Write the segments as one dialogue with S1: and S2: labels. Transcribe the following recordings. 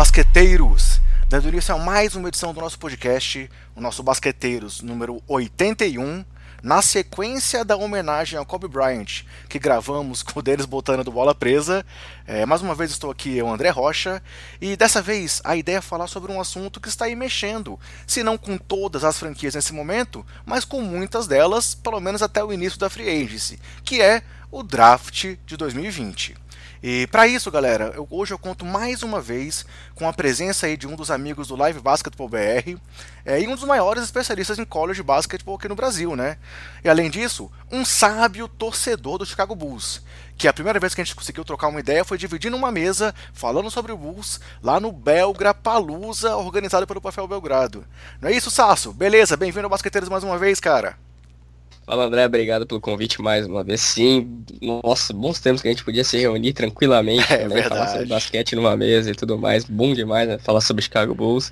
S1: basqueteiros! Dando início a mais uma edição do nosso podcast, o nosso Basqueteiros número 81, na sequência da homenagem ao Kobe Bryant, que gravamos com o deles botando do bola presa. É, mais uma vez estou aqui, eu, André Rocha, e dessa vez a ideia é falar sobre um assunto que está aí mexendo, se não com todas as franquias nesse momento, mas com muitas delas, pelo menos até o início da Free Agency, que é o draft de 2020. E para isso, galera, eu, hoje eu conto mais uma vez com a presença aí de um dos amigos do Live Basketball BR é, e um dos maiores especialistas em college basketball aqui no Brasil, né? E além disso, um sábio torcedor do Chicago Bulls, que a primeira vez que a gente conseguiu trocar uma ideia foi dividindo uma mesa falando sobre o Bulls lá no Belgra Palusa, organizado pelo Papel Belgrado. Não é isso, Sasso? Beleza, bem-vindo ao Basqueteiros mais uma vez, cara.
S2: Fala André, obrigado pelo convite mais uma vez. Sim, nossa, bons tempos que a gente podia se reunir tranquilamente,
S1: é,
S2: né? Falar sobre basquete numa mesa e tudo mais. Bom demais, né? Falar sobre Chicago Bulls.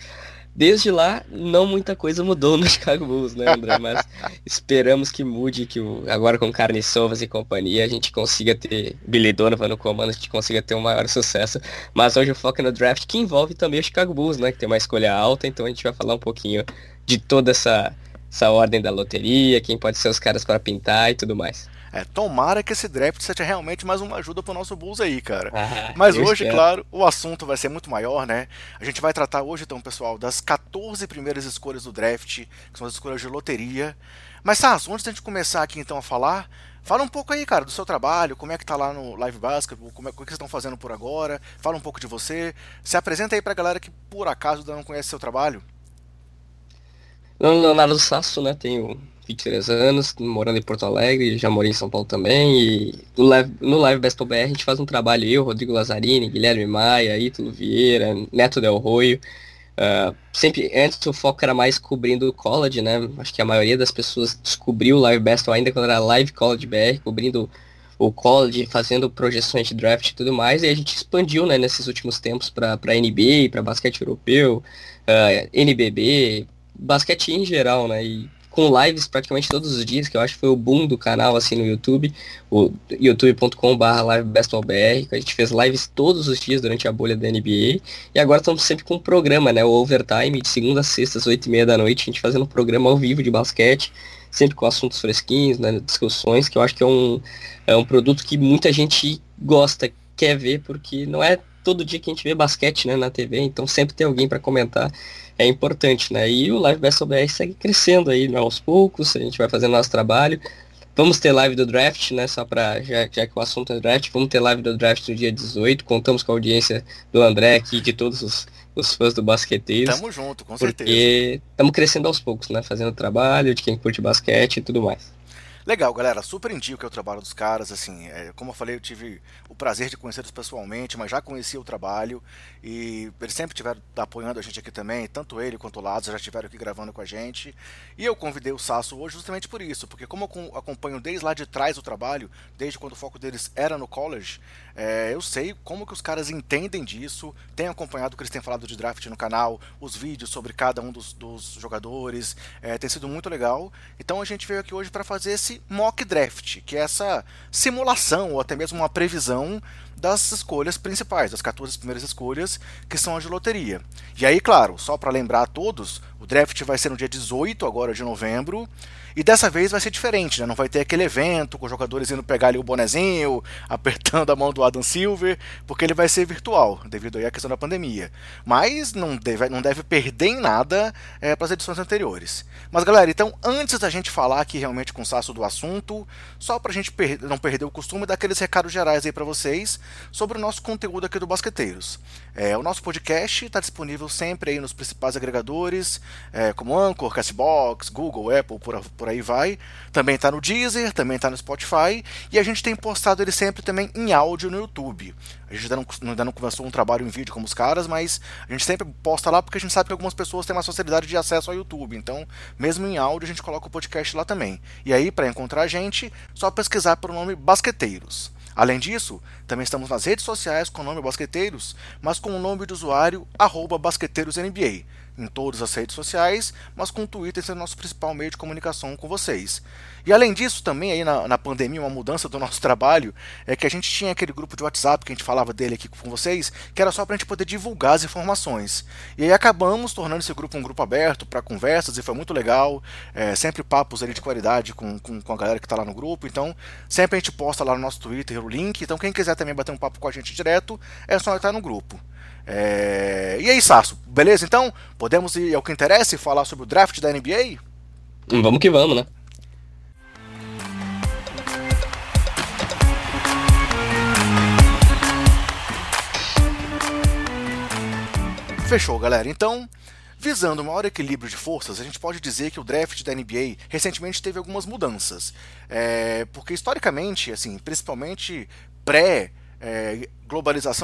S2: Desde lá, não muita coisa mudou no Chicago Bulls, né, André? Mas esperamos que mude, que agora com Carne Sovas e companhia a gente consiga ter Billy Donovan no comando, a gente consiga ter um maior sucesso. Mas hoje o foco é no draft, que envolve também o Chicago Bulls, né? Que tem uma escolha alta, então a gente vai falar um pouquinho de toda essa essa ordem da loteria, quem pode ser os caras para pintar e tudo mais.
S1: É, tomara que esse draft seja realmente mais uma ajuda pro nosso Bulls aí, cara. Ah, Mas hoje, espero. claro, o assunto vai ser muito maior, né? A gente vai tratar hoje, então, pessoal, das 14 primeiras escolhas do draft, que são as escolhas de loteria. Mas, Sasso, antes da gente começar aqui então a falar, fala um pouco aí, cara, do seu trabalho, como é que tá lá no Live Basketball, como é, o que vocês estão fazendo por agora, fala um pouco de você, se apresenta aí pra galera que por acaso ainda não conhece seu trabalho.
S2: Leonardo Sasso, né? Tenho 23 anos, morando em Porto Alegre, já morei em São Paulo também. E no Live, no Live Best BR a gente faz um trabalho, eu, Rodrigo Lazzarini, Guilherme Maia, Ítalo Vieira, Neto Del Roio. Uh, sempre antes o foco era mais cobrindo o college, né? Acho que a maioria das pessoas descobriu o Live Best ainda quando era Live College BR, cobrindo o college, fazendo projeções de draft e tudo mais. E a gente expandiu, né, nesses últimos tempos para NBA, para basquete europeu, uh, ah, NBB, basquete em geral, né? E com lives praticamente todos os dias, que eu acho que foi o boom do canal assim no YouTube, o youtube.com.br livebestballbr, que a gente fez lives todos os dias durante a bolha da NBA, e agora estamos sempre com um programa, né, o Overtime, de segunda a sexta, às oito e meia da noite, a gente fazendo um programa ao vivo de basquete, sempre com assuntos fresquinhos, né, discussões, que eu acho que é um, é um produto que muita gente gosta, quer ver, porque não é todo dia que a gente vê basquete né, na TV, então sempre tem alguém para comentar é importante, né? E o Live Best BR segue crescendo aí né, aos poucos, a gente vai fazendo nosso trabalho. Vamos ter live do draft, né? Só para já, já, que o assunto é draft, vamos ter live do draft no dia 18. Contamos com a audiência do André aqui, de todos os, os fãs do basqueteiro.
S1: Tamo junto, com
S2: porque
S1: certeza.
S2: Porque estamos crescendo aos poucos, né? Fazendo trabalho de quem curte basquete e tudo mais.
S1: Legal, galera, super indico o trabalho dos caras, assim, é, como eu falei, eu tive o prazer de conhecê-los pessoalmente, mas já conhecia o trabalho e eles sempre estiveram apoiando a gente aqui também, tanto ele quanto o Lázaro já estiveram aqui gravando com a gente. E eu convidei o Sasso hoje justamente por isso, porque como eu acompanho desde lá de trás o trabalho, desde quando o foco deles era no college, é, eu sei como que os caras entendem disso, tenho acompanhado o que eles têm falado de draft no canal, os vídeos sobre cada um dos, dos jogadores, é, tem sido muito legal. Então a gente veio aqui hoje para fazer esse mock draft, que é essa simulação ou até mesmo uma previsão das escolhas principais, das 14 primeiras escolhas, que são as de loteria. E aí, claro, só para lembrar a todos, o draft vai ser no dia 18 agora de novembro. E dessa vez vai ser diferente, né? Não vai ter aquele evento com os jogadores indo pegar ali o bonezinho, apertando a mão do Adam Silver, porque ele vai ser virtual, devido aí à questão da pandemia. Mas não deve, não deve perder em nada é, para as edições anteriores. Mas galera, então antes da gente falar aqui realmente com o Sasso do assunto, só para a gente per não perder o costume, dar aqueles recados gerais aí para vocês sobre o nosso conteúdo aqui do Basqueteiros. É, o nosso podcast está disponível sempre aí nos principais agregadores, é, como Anchor, Castbox, Google, Apple, por, por aí vai. Também está no Deezer, também está no Spotify. E a gente tem postado ele sempre também em áudio no YouTube. A gente ainda não, ainda não começou um trabalho em vídeo como os caras, mas a gente sempre posta lá porque a gente sabe que algumas pessoas têm mais facilidade de acesso ao YouTube. Então, mesmo em áudio, a gente coloca o podcast lá também. E aí, para encontrar a gente, só pesquisar pelo nome Basqueteiros. Além disso, também estamos nas redes sociais com o nome Basqueteiros, mas com o nome de usuário BasqueteirosNBA em todas as redes sociais, mas com o Twitter sendo nosso principal meio de comunicação com vocês. E além disso, também aí na, na, pandemia, uma mudança do nosso trabalho é que a gente tinha aquele grupo de WhatsApp que a gente falava dele aqui com vocês, que era só para a gente poder divulgar as informações. E aí acabamos tornando esse grupo um grupo aberto para conversas e foi muito legal. É, sempre papos ali de qualidade com, com, com a galera que está lá no grupo. Então, sempre a gente posta lá no nosso Twitter o link. Então, quem quiser também bater um papo com a gente direto, é só entrar no grupo. É... E aí, Sasso, beleza? Então, podemos ir ao que interessa e falar sobre o draft da NBA?
S2: Vamos que vamos, né?
S1: Fechou, galera. Então, visando o maior equilíbrio de forças, a gente pode dizer que o draft da NBA recentemente teve algumas mudanças. É... Porque historicamente, assim, principalmente pré é,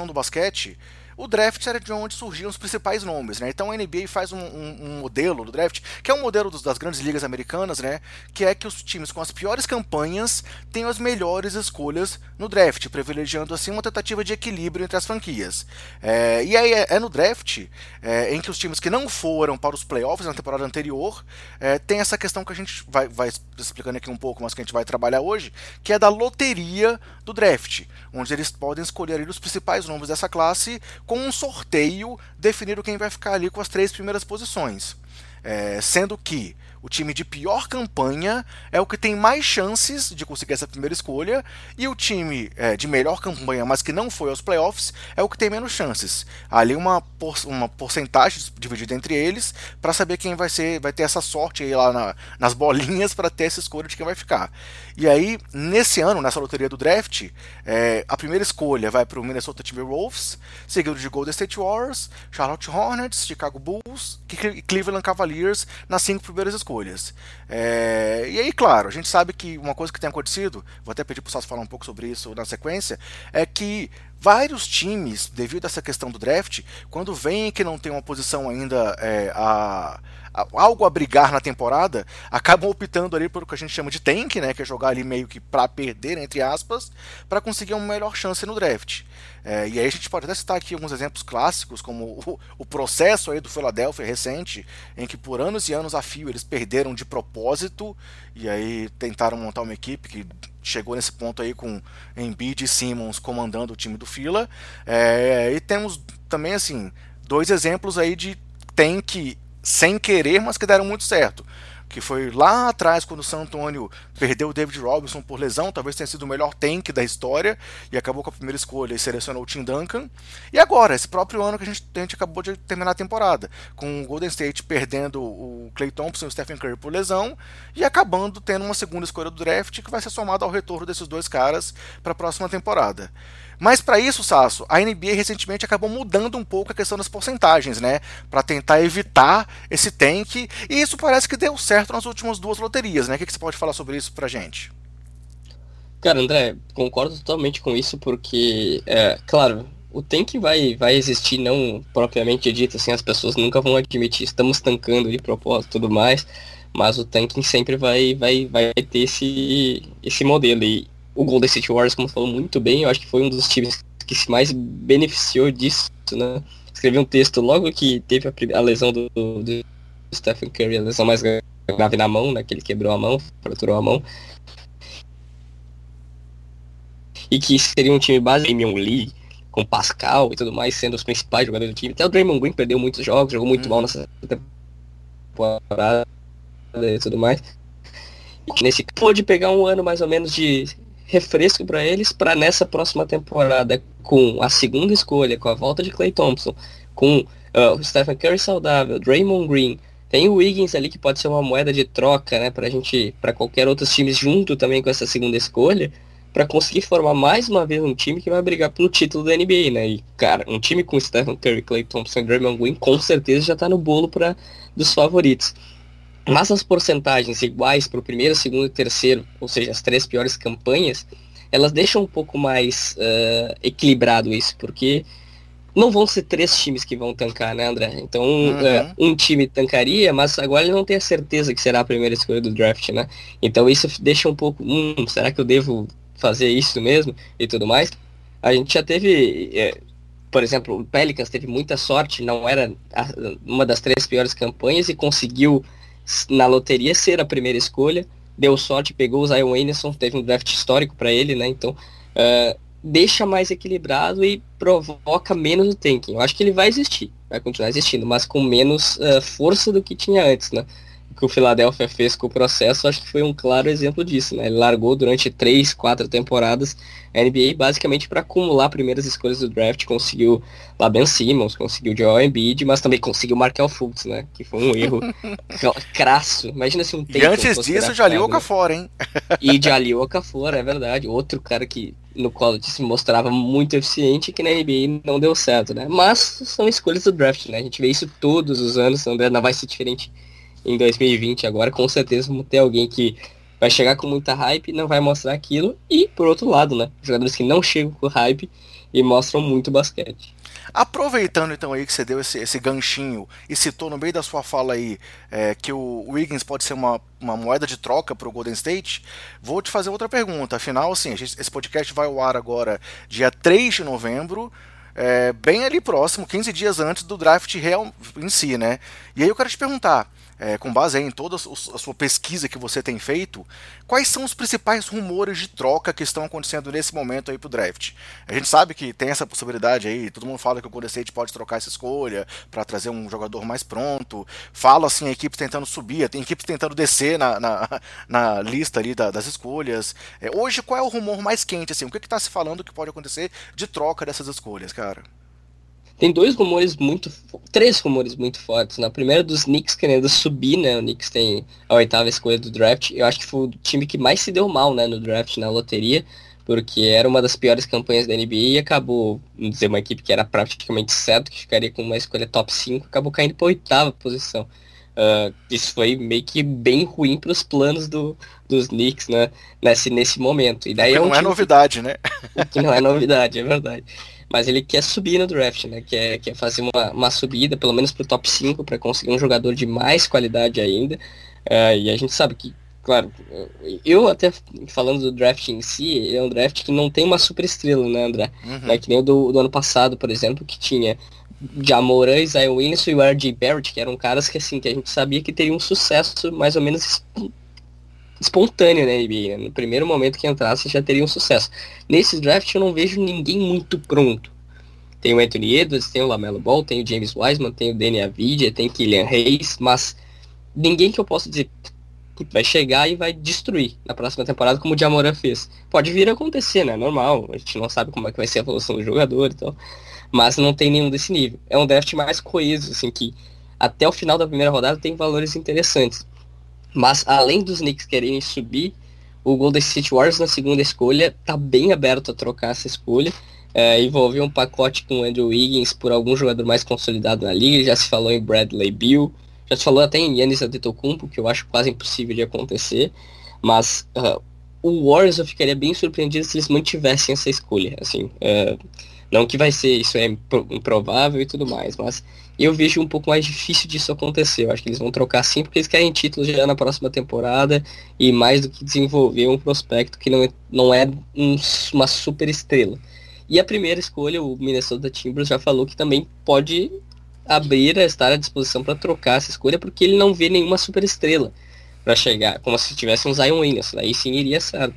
S1: do basquete, o draft era de onde surgiam os principais nomes, né? Então a NBA faz um, um, um modelo do draft, que é um modelo dos, das grandes ligas americanas, né? Que é que os times com as piores campanhas tenham as melhores escolhas no draft, privilegiando assim uma tentativa de equilíbrio entre as franquias. É, e aí é, é no draft é, em que os times que não foram para os playoffs na temporada anterior é, tem essa questão que a gente vai, vai explicando aqui um pouco, mas que a gente vai trabalhar hoje, que é da loteria do draft, onde eles podem escolher os principais nomes dessa classe com um sorteio definindo quem vai ficar ali com as três primeiras posições. É, sendo que o time de pior campanha é o que tem mais chances de conseguir essa primeira escolha, e o time é, de melhor campanha, mas que não foi aos playoffs, é o que tem menos chances. Ali uma, por, uma porcentagem dividida entre eles para saber quem vai ser, vai ter essa sorte aí lá na, nas bolinhas para ter essa escolha de quem vai ficar. E aí, nesse ano, nessa loteria do draft, é, a primeira escolha vai para o Minnesota Timberwolves, seguido de Golden State Warriors, Charlotte Hornets, Chicago Bulls e Cleveland Cavaliers nas cinco primeiras escolhas. É, e aí, claro, a gente sabe que uma coisa que tem acontecido, vou até pedir para o falar um pouco sobre isso na sequência, é que vários times, devido a essa questão do draft, quando veem que não tem uma posição ainda é, a, a, algo a brigar na temporada, acabam optando ali por o que a gente chama de tank, né, que é jogar ali meio que para perder, entre aspas, para conseguir uma melhor chance no draft. É, e aí a gente pode até citar aqui alguns exemplos clássicos, como o, o, processo aí do Philadelphia recente, em que por anos e anos a fio eles perderam de propósito e aí tentaram montar uma equipe que chegou nesse ponto aí com Embiid e Simmons comandando o time do Fila. É, e temos também assim dois exemplos aí de tank sem querer, mas que deram muito certo que foi lá atrás quando o San Antonio perdeu o David Robinson por lesão, talvez tenha sido o melhor tank da história e acabou com a primeira escolha e selecionou o Tim Duncan. E agora, esse próprio ano que a gente, a gente acabou de terminar a temporada, com o Golden State perdendo o Clay Thompson e o Stephen Curry por lesão e acabando tendo uma segunda escolha do draft que vai ser somada ao retorno desses dois caras para a próxima temporada. Mas para isso, Sasso, a NBA recentemente acabou mudando um pouco a questão das porcentagens, né? Para tentar evitar esse tank. E isso parece que deu certo nas últimas duas loterias, né? O que, você pode falar sobre isso pra gente?
S2: Cara, André, concordo totalmente com isso, porque, é, claro, o tank vai, vai existir, não propriamente dito, assim, as pessoas nunca vão admitir, estamos tancando de propósito e tudo mais, mas o tanking sempre vai, vai, vai ter esse, esse modelo. E, o Golden State Warriors, como falou muito bem, eu acho que foi um dos times que se mais beneficiou disso, né? Escrevi um texto logo que teve a, a lesão do, do, Stephen Curry, a lesão mais grave na mão, né? Que ele quebrou a mão, fraturou a mão. E que seria um time base Damian Lee, com Pascal e tudo mais, sendo os principais jogadores do time. Até o Draymond Green perdeu muitos jogos, jogou muito mal nessa temporada e tudo mais. E nesse pôde pegar um ano mais ou menos de refresco para eles para nessa próxima temporada com a segunda escolha, com a volta de Clay Thompson, com uh, o Stephen Curry saudável, Draymond Green, tem o Wiggins ali que pode ser uma moeda de troca, né, pra gente, para qualquer outros times junto também com essa segunda escolha, para conseguir formar mais uma vez um time que vai brigar pelo título da NBA, né? E cara, um time com Stephen Curry, Clay Thompson e Draymond Green com certeza já tá no bolo para dos favoritos. Mas as porcentagens iguais para o primeiro, segundo e terceiro, ou seja, as três piores campanhas, elas deixam um pouco mais uh, equilibrado isso, porque não vão ser três times que vão tancar, né, André? Então, uhum. uh, um time tancaria, mas agora ele não tem a certeza que será a primeira escolha do draft, né? Então isso deixa um pouco, hum, será que eu devo fazer isso mesmo e tudo mais. A gente já teve, é, por exemplo, o Pelicans teve muita sorte, não era a, uma das três piores campanhas e conseguiu na loteria ser a primeira escolha. Deu sorte, pegou o Zion Anderson, teve um draft histórico para ele, né? Então, uh, deixa mais equilibrado e provoca menos o tanking. Eu acho que ele vai existir, vai continuar existindo, mas com menos uh, força do que tinha antes, né? O que o Philadelphia fez com o processo, acho que foi um claro exemplo disso, né? Ele largou durante três, quatro temporadas a NBA basicamente para acumular primeiras escolhas do draft, conseguiu lá Ben Simmons, conseguiu Joel Embiid, mas também conseguiu Markel Fultz, né? Que foi um erro crasso. Imagina se um
S1: E antes disso, Jalil Okafor, hein?
S2: e Jalil Okafor, é verdade. Outro cara que no college se mostrava muito eficiente que na NBA não deu certo, né? Mas são escolhas do draft, né? A gente vê isso todos os anos, André, não vai ser diferente em 2020 agora, com certeza vamos ter alguém que vai chegar com muita hype, não vai mostrar aquilo, e por outro lado, né, jogadores que não chegam com hype e mostram muito basquete.
S1: Aproveitando então aí que você deu esse, esse ganchinho e citou no meio da sua fala aí é, que o Wiggins pode ser uma, uma moeda de troca para o Golden State, vou te fazer outra pergunta. Afinal, assim, gente, esse podcast vai ao ar agora dia 3 de novembro é, bem ali próximo, 15 dias antes do draft real em si, né? E aí eu quero te perguntar, é, com base em toda a sua pesquisa que você tem feito, quais são os principais rumores de troca que estão acontecendo nesse momento aí pro draft? A gente sabe que tem essa possibilidade aí, todo mundo fala que o Golden State pode trocar essa escolha para trazer um jogador mais pronto, fala assim, equipes tentando subir, tem equipes tentando descer na, na, na lista ali da, das escolhas. É, hoje, qual é o rumor mais quente, assim, o que está se falando que pode acontecer de troca dessas escolhas, cara?
S2: Tem dois rumores muito. Três rumores muito fortes. Na né? primeira dos Knicks querendo subir, né? O Knicks tem a oitava escolha do draft. Eu acho que foi o time que mais se deu mal, né? No draft, na loteria. Porque era uma das piores campanhas da NBA e acabou, vamos dizer, uma equipe que era praticamente certo, que ficaria com uma escolha top 5, acabou caindo para oitava posição. Uh, isso foi meio que bem ruim para os planos do, dos Knicks, né? Nesse, nesse momento. E daí
S1: é
S2: um
S1: não é novidade,
S2: que,
S1: né?
S2: Que não é novidade, é verdade mas ele quer subir no draft, né? Quer, quer fazer uma, uma subida, pelo menos pro top 5, para conseguir um jogador de mais qualidade ainda. Uh, e a gente sabe que, claro, eu até falando do draft em si, é um draft que não tem uma super estrela, né, André? Uhum. É que nem o do, do ano passado, por exemplo, que tinha Jamoran, Isaiah Williams e o R.J. Barrett, que eram caras que, assim, que a gente sabia que teriam um sucesso mais ou menos espontâneo na NBA. Né? No primeiro momento que entrasse já teria um sucesso. Nesse draft eu não vejo ninguém muito pronto. Tem o Anthony Edwards, tem o Lamelo Ball, tem o James Wiseman, tem o Danny Avidia, tem Kylian Hayes, mas ninguém que eu possa dizer vai chegar e vai destruir na próxima temporada como o Jamoran fez. Pode vir a acontecer, né? Normal. A gente não sabe como é que vai ser a evolução do jogador e tal. Mas não tem nenhum desse nível. É um draft mais coeso, assim, que até o final da primeira rodada tem valores interessantes. Mas além dos Knicks quererem subir, o Golden State Warriors na segunda escolha tá bem aberto a trocar essa escolha. É, envolver um pacote com o Andrew Wiggins por algum jogador mais consolidado na liga. Já se falou em Bradley Bill, já se falou até em Yannis Antetokounmpo, que eu acho quase impossível de acontecer. Mas uh, o Warriors eu ficaria bem surpreendido se eles mantivessem essa escolha. Assim, uh, não que vai ser, isso é improvável e tudo mais, mas eu vejo um pouco mais difícil disso acontecer. Eu acho que eles vão trocar sim, porque eles querem títulos já na próxima temporada e mais do que desenvolver um prospecto que não é, não é um, uma super estrela. E a primeira escolha, o Minnesota Timberwolves já falou que também pode abrir estar à disposição para trocar essa escolha, porque ele não vê nenhuma super estrela para chegar, como se tivesse um Zion Williams. Aí sim iria certo.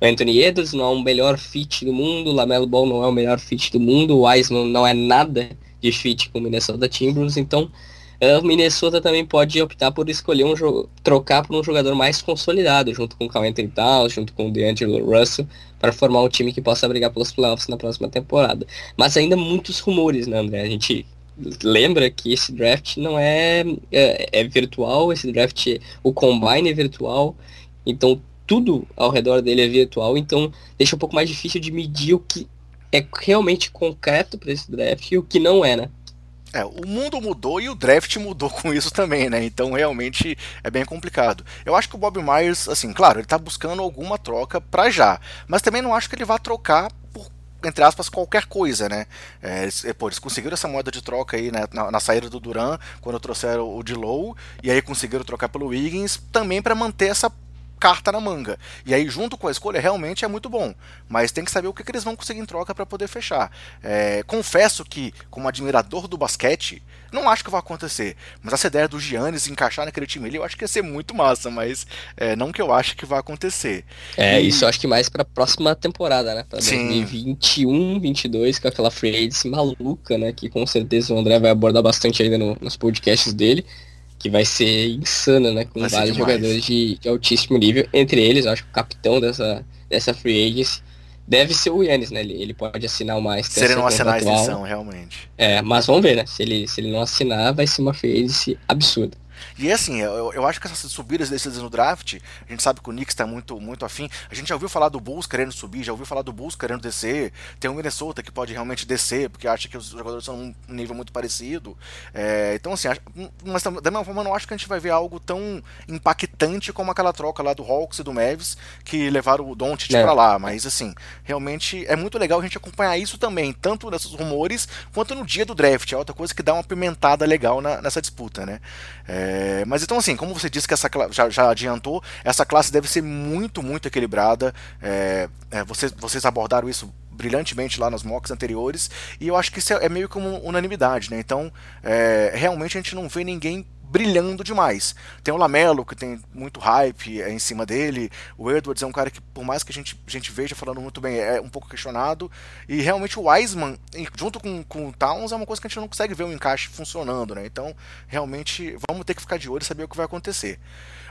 S2: O Anthony Edwards não é o melhor fit do mundo, o Lamelo Ball não é o melhor fit do mundo, o Wiseman não é nada de fit com o Minnesota Timberwolves, então uh, o Minnesota também pode optar por escolher um trocar por um jogador mais consolidado, junto com o Anthony Towns, junto com o DeAngelo Russell, para formar um time que possa brigar pelos playoffs na próxima temporada. Mas ainda muitos rumores, né, André? A gente lembra que esse draft não é, é, é virtual, esse draft, o combine é virtual, então tudo ao redor dele é virtual, então deixa um pouco mais difícil de medir o que é realmente concreto para esse draft e o que não é, né?
S1: É, o mundo mudou e o draft mudou com isso também, né? Então realmente é bem complicado. Eu acho que o Bob Myers, assim, claro, ele tá buscando alguma troca para já, mas também não acho que ele vá trocar por entre aspas, qualquer coisa, né? É, eles, pô, eles conseguiram essa moeda de troca aí né, na, na saída do Duran, quando trouxeram o Dilow, e aí conseguiram trocar pelo Wiggins, também para manter essa carta na manga. E aí, junto com a escolha, realmente é muito bom. Mas tem que saber o que, que eles vão conseguir em troca para poder fechar. É, confesso que, como admirador do basquete, não acho que vai acontecer. Mas essa ideia do Giannis encaixar naquele time ali, eu acho que ia ser muito massa, mas é, não que eu acho que vai acontecer.
S2: É, e... isso eu acho que mais pra próxima temporada, né? Pra 2021, 22, com aquela free agency maluca, né? Que com certeza o André vai abordar bastante ainda no, nos podcasts dele que vai ser insana, né? Com vai vários jogadores de, de, altíssimo nível. Entre eles, eu acho que o capitão dessa, dessa free agency deve ser o Yannis, né? Ele, ele pode assinar uma
S1: extensão Se ele não assinar a extensão, realmente.
S2: É, mas vamos ver, né? Se ele, se ele não assinar, vai ser uma free agency absurda.
S1: E é assim, eu, eu acho que essas subidas descidas no draft, a gente sabe que o Knicks está muito, muito afim. A gente já ouviu falar do Bulls querendo subir, já ouviu falar do Bulls querendo descer. Tem o Minnesota que pode realmente descer, porque acha que os jogadores são um nível muito parecido. É, então, assim, mas da mesma forma, eu não acho que a gente vai ver algo tão impactante como aquela troca lá do Hawks e do Mavs, que levaram o Doncic é. para lá. Mas, assim, realmente é muito legal a gente acompanhar isso também, tanto nesses rumores quanto no dia do draft. É outra coisa que dá uma pimentada legal na, nessa disputa, né? É, mas então, assim, como você disse que essa já, já adiantou, essa classe deve ser muito, muito equilibrada. É, é, vocês, vocês abordaram isso brilhantemente lá nos mocks anteriores, e eu acho que isso é, é meio uma unanimidade, né? Então, é, realmente a gente não vê ninguém brilhando demais. Tem o Lamelo, que tem muito hype é, em cima dele. O Edwards é um cara que, por mais que a gente, a gente veja falando muito bem, é um pouco questionado. E realmente o Wiseman, junto com, com o Towns, é uma coisa que a gente não consegue ver o encaixe funcionando, né? Então, realmente, vamos ter que ficar de olho e saber o que vai acontecer.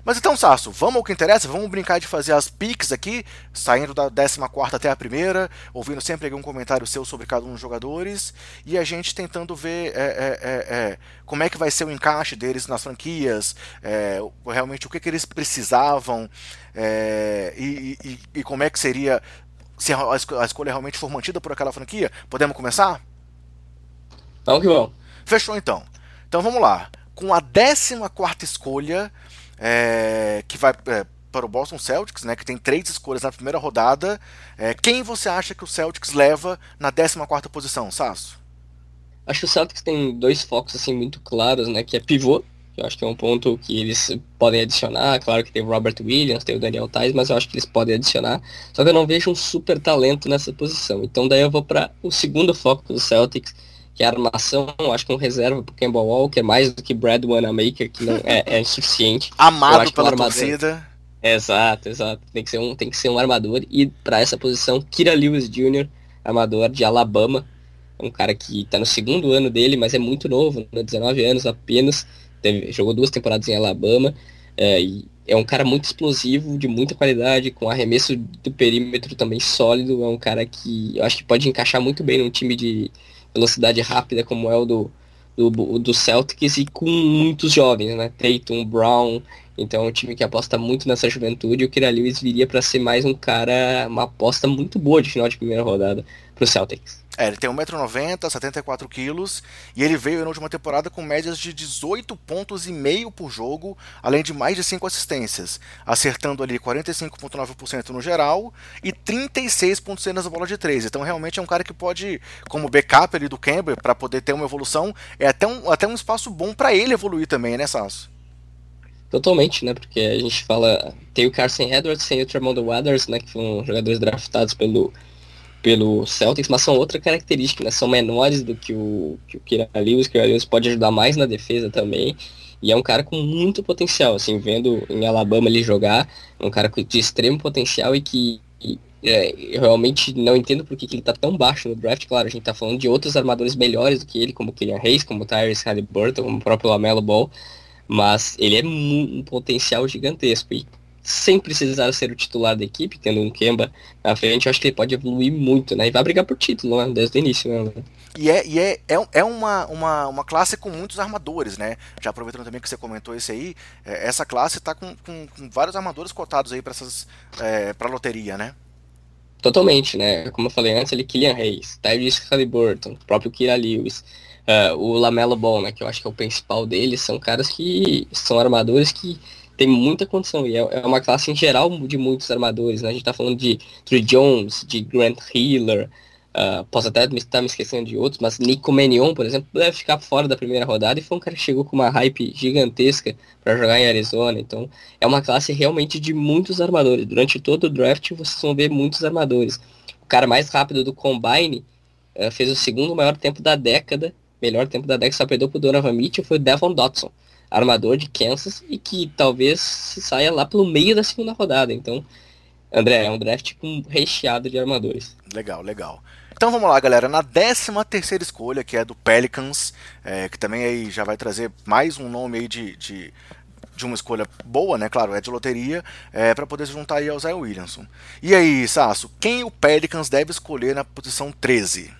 S1: Mas então, Sasso, vamos ao que interessa, vamos brincar de fazer as picks aqui, saindo da 14 até a primeira, ouvindo sempre um comentário seu sobre cada um dos jogadores, e a gente tentando ver é, é, é, é, como é que vai ser o encaixe deles nas franquias, é, realmente o que, que eles precisavam, é, e, e, e, como é que seria se a, a escolha realmente for mantida por aquela franquia. Podemos começar?
S2: Vamos que vamos.
S1: Fechou então. Então vamos lá. Com a 14 escolha, é, que vai é, para o Boston Celtics, né, que tem três escolhas na primeira rodada. É, quem você acha que o Celtics leva na 14 posição, Sasso?
S2: Acho que o Celtics tem dois focos assim muito claros, né, que é pivô, eu acho que é um ponto que eles podem adicionar. Claro que tem o Robert Williams, tem o Daniel Tais, mas eu acho que eles podem adicionar. Só que eu não vejo um super talento nessa posição. Então daí eu vou para o segundo foco do Celtics, que é a armação, acho que um reserva pro Campbell Walker, mais do que Brad Wanamaker, que não é, é insuficiente.
S1: Amado pela um torcida.
S2: Exato, exato. Tem que ser um, tem que ser um armador. E para essa posição, Kira Lewis Jr., armador de Alabama. Um cara que está no segundo ano dele, mas é muito novo, né? 19 anos apenas. Teve, jogou duas temporadas em Alabama. É, é um cara muito explosivo, de muita qualidade, com arremesso do perímetro também sólido. É um cara que eu acho que pode encaixar muito bem num time de, velocidade rápida como é o do, do, do Celtics e com muitos jovens, né? Tatum, Brown, então é um time que aposta muito nessa juventude. O Kira Lewis viria para ser mais um cara, uma aposta muito boa de final de primeira rodada para o Celtics.
S1: É, ele tem 1,90m, 74kg e ele veio na última temporada com médias de 18 pontos e meio por jogo, além de mais de 5 assistências, acertando ali 45,9% no geral e 36,6% nas bolas de 3. Então realmente é um cara que pode, como backup ali do Campbell, para poder ter uma evolução, é até um, até um espaço bom para ele evoluir também, né, Sasso?
S2: Totalmente, né? Porque a gente fala. Tem o Carson Edwards, tem o Tremont Waters, né? Que foram jogadores draftados pelo pelo Celtics, mas são outra característica, né? São menores do que o, que o Kira Lewis, que o Lewis pode ajudar mais na defesa também. E é um cara com muito potencial, assim, vendo em Alabama ele jogar, é um cara de extremo potencial e que e, é, eu realmente não entendo por que, ele tá tão baixo no draft. Claro, a gente tá falando de outros armadores melhores do que ele, como o Killian Hayes, como o Tyrese Halliburton, como o próprio Lamelo Ball, mas ele é um potencial gigantesco. E sem precisar ser o titular da equipe, tendo um Kemba na frente, eu acho que ele pode evoluir muito, né? E vai brigar por título, né? Desde o início, né?
S1: E é, e é, é, é uma, uma, uma classe com muitos armadores, né? Já aproveitando também que você comentou esse aí, é, essa classe está com, com, com, vários armadores cotados aí para essas é, para loteria, né?
S2: Totalmente, né? Como eu falei antes, ele Killian Hayes, Tyrese Halliburton, o próprio Kira Lewis, uh, o Lamelo Ball, né? Que eu acho que é o principal deles, são caras que são armadores que tem muita condição. E é, é, uma classe em geral de muitos armadores. Né? A gente está falando de Trey Jones, de Grant Hiller, Uh, posso até estar me esquecendo de outros, mas Nico Menion, por exemplo, deve ficar fora da primeira rodada e foi um cara que chegou com uma hype gigantesca para jogar em Arizona. Então é uma classe realmente de muitos armadores. Durante todo o draft vocês vão ver muitos armadores. O cara mais rápido do Combine uh, fez o segundo maior tempo da década, melhor tempo da década, só perdeu pro Donovan Mitchell, foi o Devon Dotson, armador de Kansas e que talvez saia lá pelo meio da segunda rodada. Então, André, é um draft com recheado de armadores.
S1: Legal, legal. Então vamos lá, galera. Na 13 terceira escolha, que é do Pelicans, é, que também aí já vai trazer mais um nome aí de, de, de uma escolha boa, né? Claro, é de loteria, é, para poder se juntar aí ao Zion Williamson. E aí, Sasso, quem o Pelicans deve escolher na posição 13?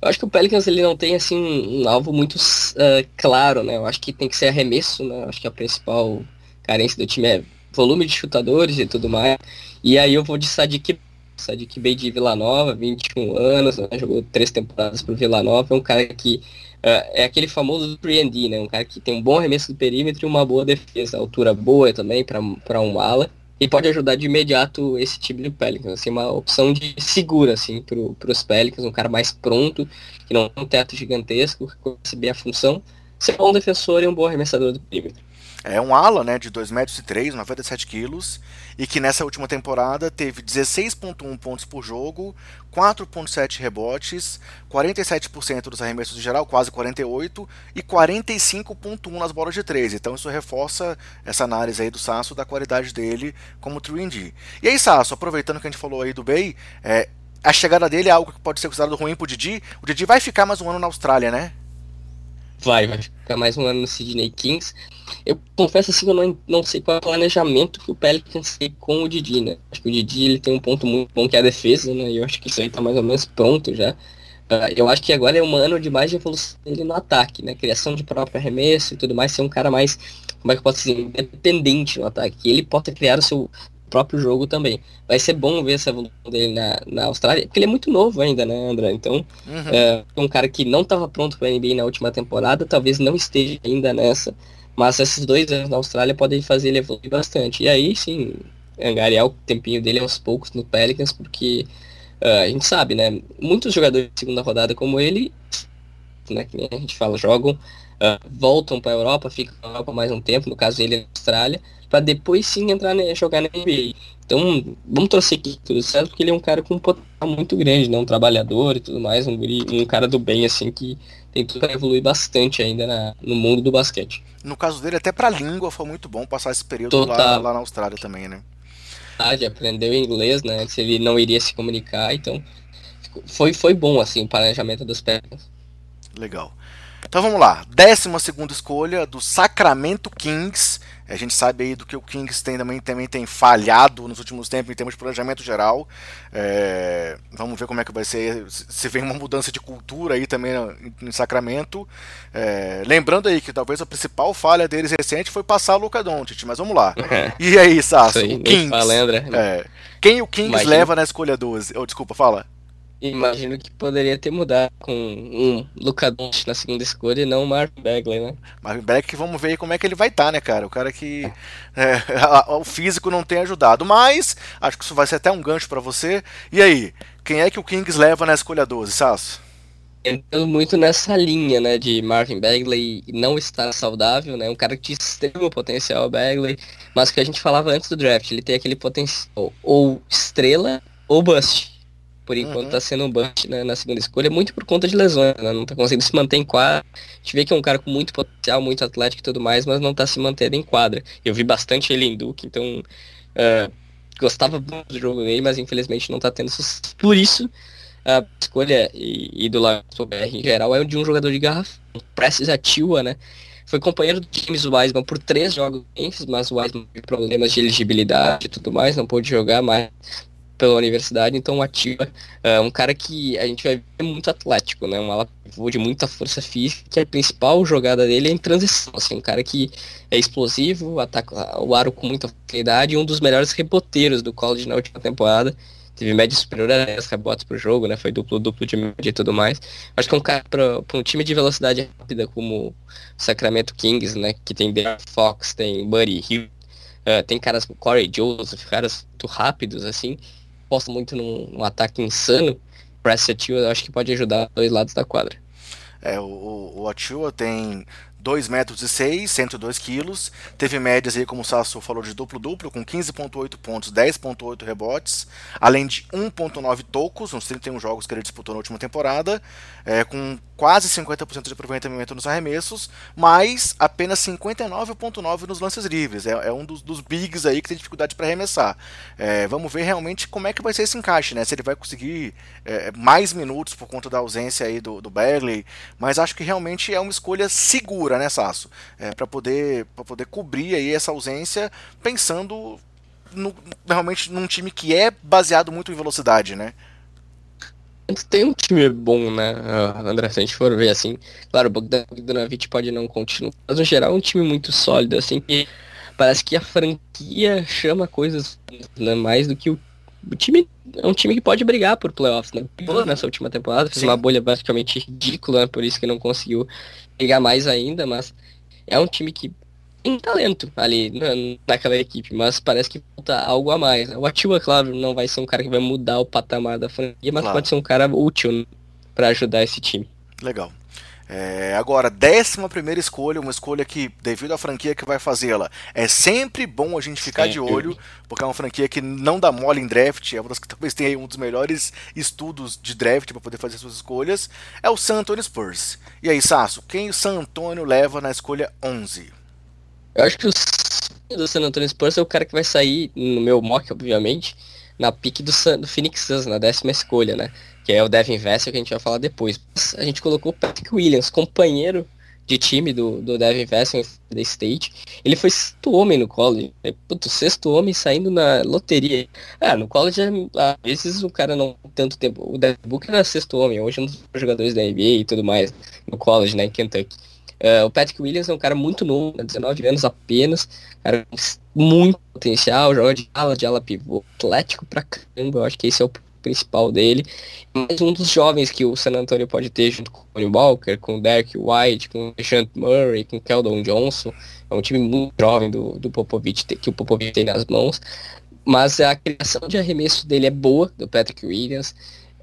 S2: Eu acho que o Pelicans ele não tem assim um alvo muito uh, claro, né? Eu acho que tem que ser arremesso, né? Eu acho que a principal carência do time é volume de chutadores e tudo mais. E aí eu vou de Sadiq Sadiq Bey de Vila Nova, 21 anos, né, jogou três temporadas pro Vila Nova, é um cara que uh, é aquele famoso 3D, né? Um cara que tem um bom arremesso do perímetro e uma boa defesa, altura boa também para um ala. E pode ajudar de imediato esse time do Pelicans, assim, uma opção de segura, assim, para os Pelicans, um cara mais pronto, que não tem um teto gigantesco, que conhece bem a função, ser um bom defensor e um bom arremessador do perímetro.
S1: É um ala, né, de 2 metros e 3, 97 quilos, e que nessa última temporada teve 16.1 pontos por jogo, 4.7 rebotes, 47% dos arremessos em geral, quase 48, e 45.1 nas bolas de 3. Então isso reforça essa análise aí do Sasso da qualidade dele como 3D. E aí, Sasso, aproveitando que a gente falou aí do Bay, é, a chegada dele é algo que pode ser considerado ruim pro Didi. O Didi vai ficar mais um ano na Austrália, né?
S2: Vai, vai ficar mais um ano no Sydney Kings. Eu confesso assim que eu não, não sei qual é o planejamento que o Pelicans tem com o Didi, né? Acho que o Didi ele tem um ponto muito bom que é a defesa, né? E eu acho que isso aí tá mais ou menos pronto já. Uh, eu acho que agora é um ano de mais de evolução dele no ataque, né? Criação de próprio arremesso e tudo mais, ser um cara mais, como é que eu posso dizer, independente no ataque. Que ele possa criar o seu próprio jogo também. Vai ser bom ver essa evolução dele na, na Austrália, porque ele é muito novo ainda, né, André? Então, uhum. é um cara que não estava pronto para a NBA na última temporada, talvez não esteja ainda nessa, mas esses dois anos na Austrália podem fazer ele evoluir bastante. E aí, sim, angariar o tempinho dele aos poucos no Pelicans, porque uh, a gente sabe, né, muitos jogadores de segunda rodada como ele, né, que a gente fala, jogam, uh, voltam para a Europa, ficam na Europa mais um tempo, no caso ele na Austrália, para depois sim entrar né, jogar na NBA. Então, vamos torcer que tudo certo, porque ele é um cara com um potencial muito grande, né? Um trabalhador e tudo mais, um, um cara do bem, assim, que tem tudo para evoluir bastante ainda na, no mundo do basquete.
S1: No caso dele, até para língua foi muito bom passar esse período lá, lá, na Austrália também, né?
S2: Ah, já aprendeu inglês, né? Se ele não iria se comunicar, então foi, foi bom, assim, o planejamento dos pés.
S1: Legal. Então vamos lá. Décima segunda escolha do Sacramento Kings. A gente sabe aí do que o Kings tem, também, também tem falhado nos últimos tempos em termos de planejamento geral. É, vamos ver como é que vai ser, se vem uma mudança de cultura aí também em Sacramento. É, lembrando aí que talvez a principal falha deles recente foi passar o Luca Doncic, mas vamos lá. É. E aí, Sasso, o Kings. Fala, é, quem o Kings leva na escolha 12? Oh, desculpa, fala.
S2: Imagino que poderia ter mudado com um Luca Doncic na segunda escolha e não o Marvin Bagley, né?
S1: Marvin Bagley, vamos ver como é que ele vai estar, tá, né, cara? O cara que é, o físico não tem ajudado, mas acho que isso vai ser até um gancho para você. E aí, quem é que o Kings leva na escolha 12, Sasso?
S2: Entrando muito nessa linha, né, de Marvin Bagley não estar saudável, né, um cara que tinha extremo potencial, Bagley, mas que a gente falava antes do draft, ele tem aquele potencial ou estrela ou bust por enquanto uhum. tá sendo um bust né, na segunda escolha, muito por conta de lesões, né? Não tá conseguindo se manter em quadra. A gente vê que é um cara com muito potencial, muito atlético e tudo mais, mas não tá se mantendo em quadra. Eu vi bastante ele em Duke, então uh, gostava muito do jogo dele, mas infelizmente não tá tendo sucesso. Por isso, a escolha e, e do lado do BR em geral é de um jogador de garrafa, Prestes Atua, né? Foi companheiro do James Wiseman por três jogos, mas o Wiseman teve problemas de elegibilidade e tudo mais, não pôde jogar mais pela universidade, então ativa é um cara que a gente vai ver muito atlético, né? Um ala de muita força física, que a principal jogada dele é em transição, assim, um cara que é explosivo, ataca o aro com muita facilidade e um dos melhores reboteiros do college na última temporada. Teve média superior a 10 rebotes por jogo, né? Foi duplo-duplo de média e tudo mais. Acho que é um cara para um time de velocidade rápida como o Sacramento Kings, né? Que tem Darren Fox, tem Buddy Hill, uh, tem caras como Corey Joseph, caras muito rápidos, assim, aposto muito num, num, ataque insano. Press Atua, eu acho que pode ajudar dois lados da quadra.
S1: É, o, o Atua tem 2 metros e 6, 102 quilos. Teve médias aí, como o Sasso falou, de duplo-duplo, com 15.8 pontos, 10.8 rebotes, além de 1.9 tocos, nos 31 jogos que ele disputou na última temporada, é, com quase 50% de aproveitamento nos arremessos, mas apenas 59,9% nos lances livres. É, é um dos, dos, bigs aí que tem dificuldade para arremessar. É, vamos ver realmente como é que vai ser esse encaixe, né? Se ele vai conseguir é, mais minutos por conta da ausência aí do, do Bagley, mas acho que realmente é uma escolha segura, né, Sasso? É, para poder, poder cobrir aí essa ausência, pensando no, realmente num time que é baseado muito em velocidade, né?
S2: tem um time bom, né, André? Se a gente for ver assim, claro, o Bogdanovic pode não continuar, mas no geral é um time muito sólido, assim, que parece que a franquia chama coisas né, mais do que o, o time. É um time que pode brigar por playoffs, né? Uhum. Nessa última temporada, fez Sim. uma bolha basicamente ridícula, né, por isso que não conseguiu brigar mais ainda, mas é um time que tem talento ali na, naquela equipe, mas parece que falta algo a mais. O Atua, claro, não vai ser um cara que vai mudar o patamar da franquia, mas claro. pode ser um cara útil para ajudar esse time.
S1: Legal. É, agora, décima primeira escolha, uma escolha que, devido à franquia que vai fazê-la, é sempre bom a gente ficar de olho, porque é uma franquia que não dá mole em draft, é uma das que talvez tenha um dos melhores estudos de draft para poder fazer suas escolhas, é o San Antonio Spurs. E aí, Sasso, quem o San Antonio leva na escolha 11?
S2: Eu acho que o do San Antonio Spurs é o cara que vai sair, no meu mock, obviamente, na pique do, do Phoenix Suns, na décima escolha, né? Que é o Devin Vassell, que a gente vai falar depois. A gente colocou o Patrick Williams, companheiro de time do, do Devin Vassell da State. Ele foi sexto homem no college. É, puto, sexto homem saindo na loteria. Ah, no college, às vezes o cara não tanto tempo. O Devin Booker era sexto homem, hoje é um dos jogadores da NBA e tudo mais, no college, né, em Kentucky. Uh, o Patrick Williams é um cara muito novo, 19 né, anos apenas, cara muito potencial, joga de ala, de ala pivô, atlético pra caramba, eu acho que esse é o principal dele. Mais um dos jovens que o San Antonio pode ter junto com o Tony Walker, com o Derek White, com o Sean Murray, com o Keldon Johnson. É um time muito jovem do, do Popovich, que o Popovich tem nas mãos. Mas a criação de arremesso dele é boa, do Patrick Williams.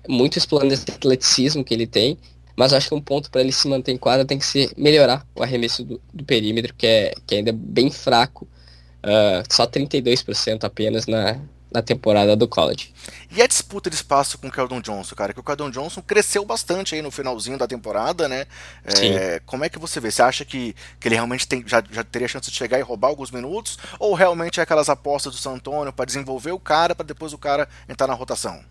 S2: Muito explorando esse atleticismo que ele tem. Mas acho que um ponto para ele se manter em quadra tem que ser melhorar o arremesso do, do perímetro, que, é, que ainda é bem fraco. Uh, só 32% apenas na, na temporada do college.
S1: E a disputa de espaço com o Keldon Johnson, cara? Que o Keldon Johnson cresceu bastante aí no finalzinho da temporada, né? É, como é que você vê? Você acha que, que ele realmente tem, já, já teria chance de chegar e roubar alguns minutos? Ou realmente é aquelas apostas do San para desenvolver o cara para depois o cara entrar na rotação?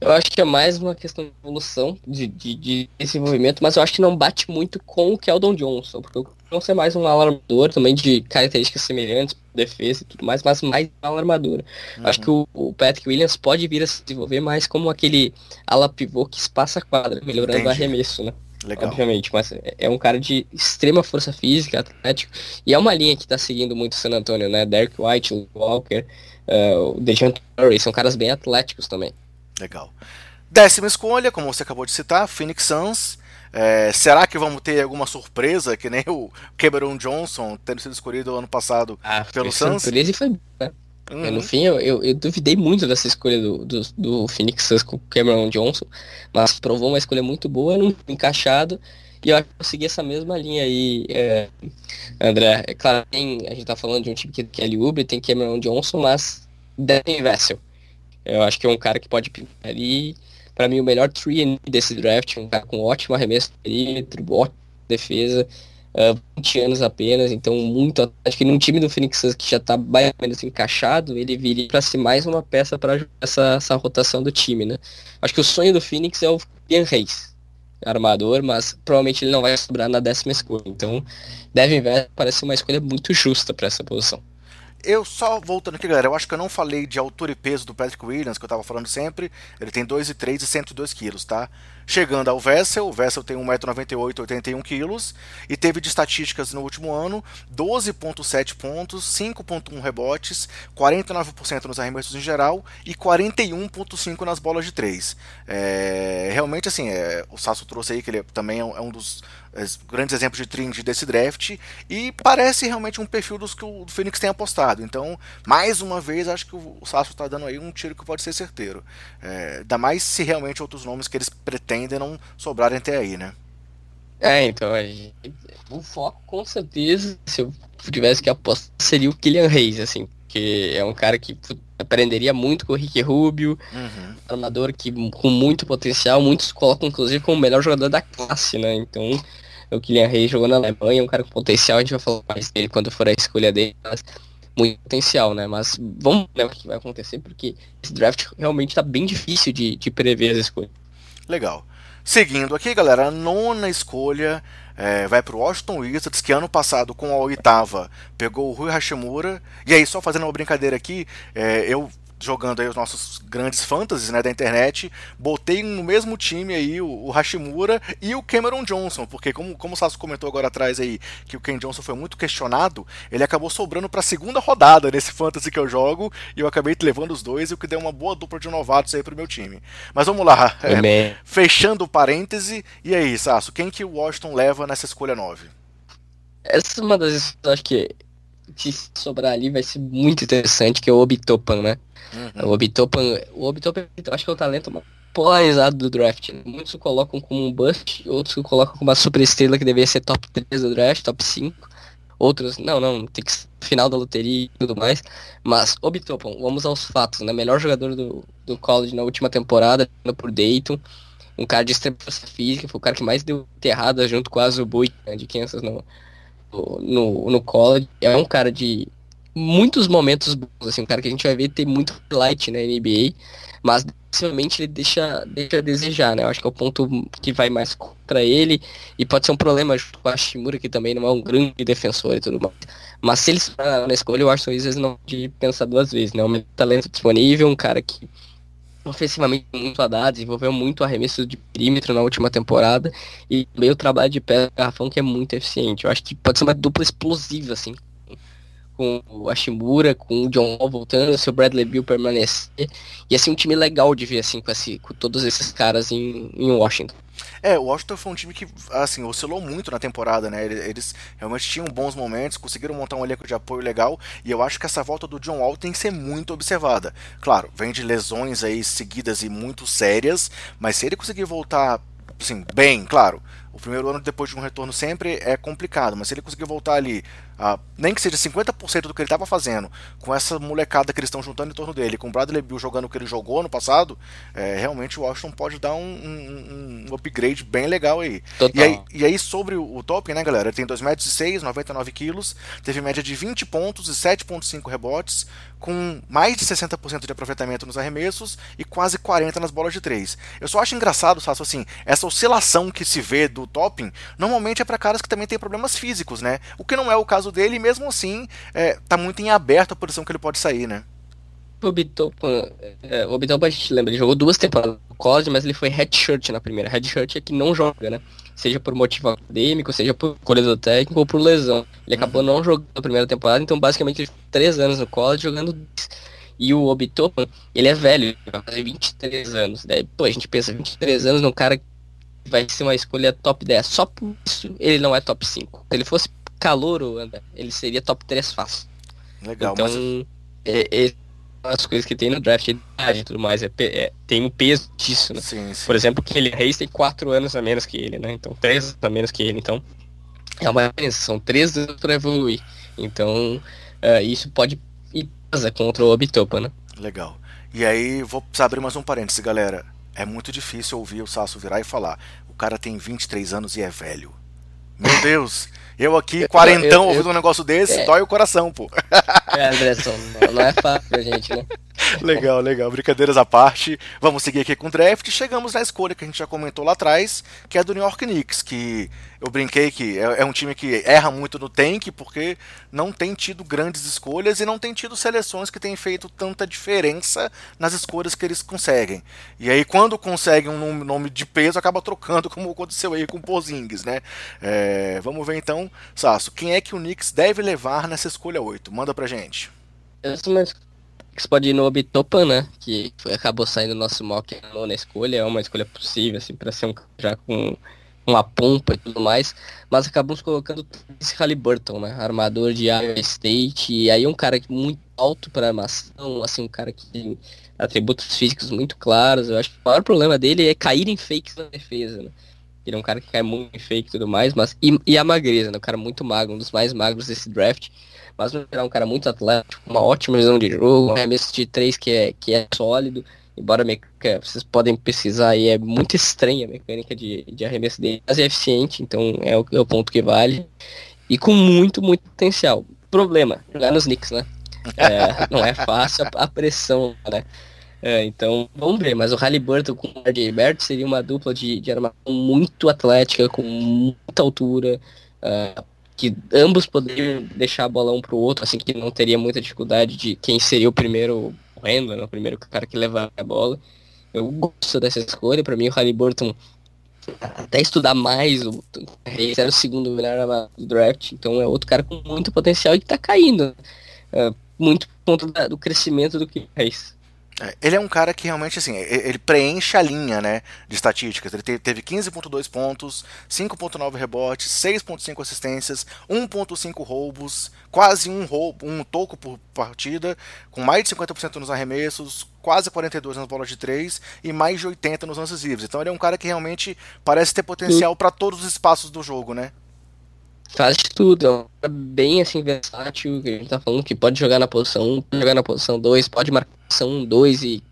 S2: Eu acho que é mais uma questão de evolução, de, de, de, desenvolvimento, mas eu acho que não bate muito com o Keldon Johnson, porque o Johnson é mais um alarmador também de características semelhantes, defesa e tudo mais, mas mais uma alarmadura. Uhum. Acho que o, o, Patrick Williams pode vir a se desenvolver mais como aquele ala pivô que espaça a quadra, melhorando Entendi. o arremesso, né? Legal. Obviamente, mas é, é um cara de extrema força física, atlético, e é uma linha que está seguindo muito o San Antonio, né? Derek White, Walker, uh, o Dejante Murray, são caras bem atléticos também.
S1: Legal. Décima escolha, como você acabou de citar, Phoenix Suns. É, será que vamos ter alguma surpresa, que nem o Cameron Johnson tendo sido escolhido ano passado ah, pelo Suns?
S2: Surpresa foi né? Uhum. No fim, eu, eu, eu, duvidei muito dessa escolha do, do, do, Phoenix Suns com o Cameron Johnson, mas provou uma escolha muito boa, não encaixado, e eu acho que eu segui essa mesma linha aí, é, André. É claro, tem, a gente tá falando de um time que é Kelly Oubre, tem Cameron Johnson, mas Devin Vessel. Eu acho que é um cara que pode ali, para mim, o melhor 3 desse draft, um cara com ótimo arremesso perímetro, ótima defesa, uh, 20 anos apenas, então muito. Acho que num time do Phoenix que já está mais ou menos encaixado, ele viria para ser mais uma peça para essa, essa rotação do time, né? Acho que o sonho do Phoenix é o Ian Reis, armador, mas provavelmente ele não vai sobrar na décima escolha. Então, Devin Vest parece uma escolha muito justa para essa posição.
S1: Eu só voltando aqui, galera, eu acho que eu não falei de altura e peso do Patrick Williams, que eu tava falando sempre. Ele tem 2 e 3 e 102 quilos, tá? Chegando ao Vessel. O Vessel tem 1,98m, 81kg e teve de estatísticas no último ano 12,7 pontos, 5,1 rebotes, 49% nos arremessos em geral e 41,5 nas bolas de 3. É, realmente, assim, é, o Sasso trouxe aí que ele também é um, é um dos grandes exemplos de trend desse draft e parece realmente um perfil dos que o Phoenix tem apostado. Então, mais uma vez, acho que o Sasso está dando aí um tiro que pode ser certeiro. É, ainda mais se realmente outros nomes que eles pretendem não sobrarem até aí, né?
S2: É, então, o foco com certeza, se eu tivesse que apostar, seria o Killian Reis, assim, que é um cara que aprenderia muito com o Rick Rubio, uhum. armador que com muito potencial, muitos colocam inclusive como o melhor jogador da classe, né? Então, o Kylian Reis jogou na Alemanha, um cara com potencial, a gente vai falar mais dele quando for a escolha dele, mas muito potencial, né? Mas vamos ver o que vai acontecer, porque esse draft realmente tá bem difícil de, de prever as escolhas.
S1: Legal. Seguindo aqui, galera, a nona escolha é, vai para o Washington Wizards, que ano passado, com a oitava, pegou o Rui Hashimura. E aí, só fazendo uma brincadeira aqui, é, eu jogando aí os nossos grandes fantasies né, da internet, botei no mesmo time aí o, o, Hashimura e o Cameron Johnson, porque como, como o Sasso comentou agora atrás aí, que o Ken Johnson foi muito questionado, ele acabou sobrando para a segunda rodada nesse fantasy que eu jogo, e eu acabei levando os dois, o que deu uma boa dupla de novatos aí pro meu time. Mas vamos lá, é, fechando o parêntese, e aí, Sasso, quem que o Washington leva nessa escolha 9?
S2: Essa é uma das, acho que se sobrar ali vai ser muito interessante, que é o Obitopan, né? Uhum. O Obitopan, o Obitopan, eu acho que é o talento mais polarizado do draft. Né? Muitos o colocam como um bust, outros o colocam como uma super estrela que deveria ser top 3 do draft, top 5. Outros, não, não, tem que ser final da loteria e tudo mais. Mas, Obitopan, vamos aos fatos, né? Melhor jogador do, do college na última temporada, por Dayton. Um cara de extrema física, foi o cara que mais deu enterrada junto com a Azubui, né, de Kansas no, no, no college. É um cara de muitos momentos bons, assim, um cara que a gente vai ver ter muito light na NBA, mas definitivamente ele deixa, deixa a desejar, né? Eu acho que é o ponto que vai mais contra ele e pode ser um problema junto com a Shimura, que também não é um grande defensor e tudo mais. Mas se ele está na escolha, eu acho que às vezes não de pensar duas vezes, né? Um talento disponível, um cara que ofensivamente muito a dar, desenvolveu muito arremesso de perímetro na última temporada e meio trabalho de pé garrafão que é muito eficiente. Eu acho que pode ser uma dupla explosiva, assim, com o Ashimura, com o John Wall voltando, se o Bradley Bill permanecer. E assim, um time legal de ver assim com, esse, com todos esses caras em, em Washington.
S1: É, o Washington foi um time que, assim, oscilou muito na temporada, né? Eles realmente tinham bons momentos, conseguiram montar um elenco de apoio legal, e eu acho que essa volta do John Wall tem que ser muito observada. Claro, vem de lesões aí seguidas e muito sérias, mas se ele conseguir voltar, assim, bem, claro, o primeiro ano depois de um retorno sempre é complicado, mas se ele conseguir voltar ali ah, nem que seja 50% do que ele estava fazendo, com essa molecada que eles estão juntando em torno dele, com o Bradley Bill jogando o que ele jogou no passado, é, realmente o Washington pode dar um, um, um upgrade bem legal aí. E aí. E aí, sobre o, Topin, né, galera? Ele tem 2,6m, 99kg, teve média de 20 pontos e 7,5 rebotes, com mais de 60% de aproveitamento nos arremessos e quase 40% nas bolas de 3. Eu só acho engraçado, Sasso, assim, essa oscilação que se vê do Topping normalmente é para caras que também têm problemas físicos, né? O que não é o caso dele, e mesmo assim é, tá muito em aberto a posição que ele pode sair, né?
S2: O Bitopan, é, o Bitopan a gente lembra, ele jogou duas temporadas no college, mas ele foi redshirt na primeira. Redshirt é que não joga, né? Seja por motivo acadêmico, seja por escolha do técnico ou por lesão. Ele uhum. acabou não jogando na primeira temporada, então basicamente ele ficou três anos no college jogando e o Obitopan, ele é velho, ele vai fazer 23 anos. Né? Pô, a gente pensa, 23 anos num cara que vai ser uma escolha top 10. Só por isso ele não é top 5. Se ele fosse Calouro, André, ele seria top 3 fácil.
S1: Legal,
S2: então, mas... é, é, as coisas que tem no draft e tudo mais, é, é, tem um peso disso, né? Sim, sim. Por exemplo, que ele Reis tem 4 anos a menos que ele, né? Então, 3 anos a menos que ele, então é uma diferença, são 3 anos para evoluir. Então, uh, isso pode ir contra o Obitopa, né?
S1: Legal. E aí, vou abrir mais um parêntese, galera. É muito difícil ouvir o Sasso virar e falar: o cara tem 23 anos e é velho. Meu Deus! Eu aqui, quarentão, ouvindo um negócio desse, é. dói o coração, pô.
S2: É, André, não, não é fácil pra gente, né?
S1: Legal, legal. Brincadeiras à parte. Vamos seguir aqui com o draft. Chegamos na escolha que a gente já comentou lá atrás, que é do New York Knicks, que eu brinquei que é, é um time que erra muito no tank porque não tem tido grandes escolhas e não tem tido seleções que têm feito tanta diferença nas escolhas que eles conseguem. E aí quando conseguem um nome de peso acaba trocando como aconteceu aí com o Porzingis, né? É, vamos ver então, Sasso, quem é que o Knicks deve levar nessa escolha 8? Manda pra gente.
S2: Essa é você pode ir no Obitopan, né? Que acabou saindo nosso mock na escolha, é uma escolha possível, assim, para ser um já com uma pompa e tudo mais, mas acabamos colocando esse Halliburton, né? Armador de Iowa State, e aí um cara muito alto para armação, assim, um cara que tem atributos físicos muito claros. Eu acho que o maior problema dele é cair em fakes na defesa, né? Ele é um cara que cai muito em fake e tudo mais, mas. E, e a magreza, né? Um cara muito magro, um dos mais magros desse draft. Mas é um cara muito atlético, uma ótima visão de jogo, um arremesso de três que é, que é sólido embora mecânica, vocês podem pesquisar aí, é muito estranha a mecânica de, de arremesso dele, mas é eficiente, então é o, é o ponto que vale. E com muito, muito potencial. Problema, jogar nos Knicks, né? É, não é fácil a, a pressão, né? É, então, vamos ver, mas o Halliburton com o RJ Bert seria uma dupla de, de armação muito atlética, com muita altura, uh, que ambos poderiam deixar a bola um pro outro, assim que não teria muita dificuldade de quem seria o primeiro correndo, né? O primeiro cara que leva a bola. Eu gosto dessa escolha. Para mim, o Halliburton, até estudar mais, o Reis era o segundo melhor do draft. Então é outro cara com muito potencial e que tá caindo. É, muito por conta do crescimento do que Reis.
S1: É, ele é um cara que realmente, assim, ele preenche a linha, né, de estatísticas. Ele teve 15.2 pontos, 5.9 rebotes, 6.5 assistências, 1.5 roubos, quase um roubo, um toco por partida, com mais de 50% nos arremessos, quase 42 nas bolas de 3 e mais de 80 nos lances livres. Então ele é um cara que realmente parece ter potencial para todos os espaços do jogo, né?
S2: Faz tudo, é um cara bem assim versátil, que a gente tá falando que pode jogar na posição 1, pode jogar na posição 2, pode marcar posição 1, 2 e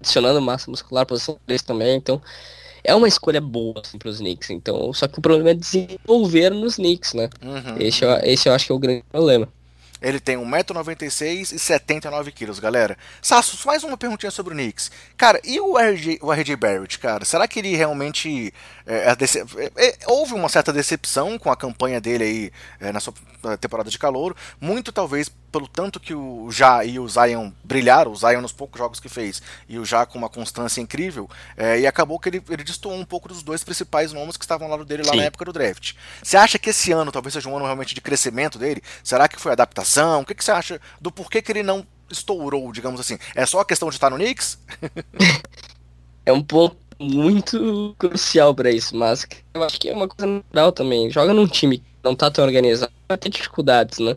S2: adicionando massa muscular posição 3 também, então é uma escolha boa assim, para os Knicks, então, só que o problema é desenvolver nos Knicks, né? Uhum. Esse, eu, esse eu acho que é o grande problema.
S1: Ele tem 1,96m e 79kg, galera. Sassos, mais uma perguntinha sobre o Knicks. Cara, e o RJ, o RJ Barrett, cara? Será que ele realmente. É, é, é, houve uma certa decepção com a campanha dele aí é, na sua temporada de calor. Muito talvez pelo tanto que o Já e o Zion brilharam, o Zion nos poucos jogos que fez, e o Já com uma constância incrível, é, e acabou que ele, ele destoou um pouco dos dois principais nomes que estavam ao lado dele lá Sim. na época do draft. Você acha que esse ano talvez seja um ano realmente de crescimento dele? Será que foi adaptação? O que, que você acha do porquê que ele não estourou, digamos assim? É só a questão de estar no Knicks?
S2: é um ponto muito crucial para isso, mas eu acho que é uma coisa natural também. Joga num time que não tá tão organizado, vai ter dificuldades, né?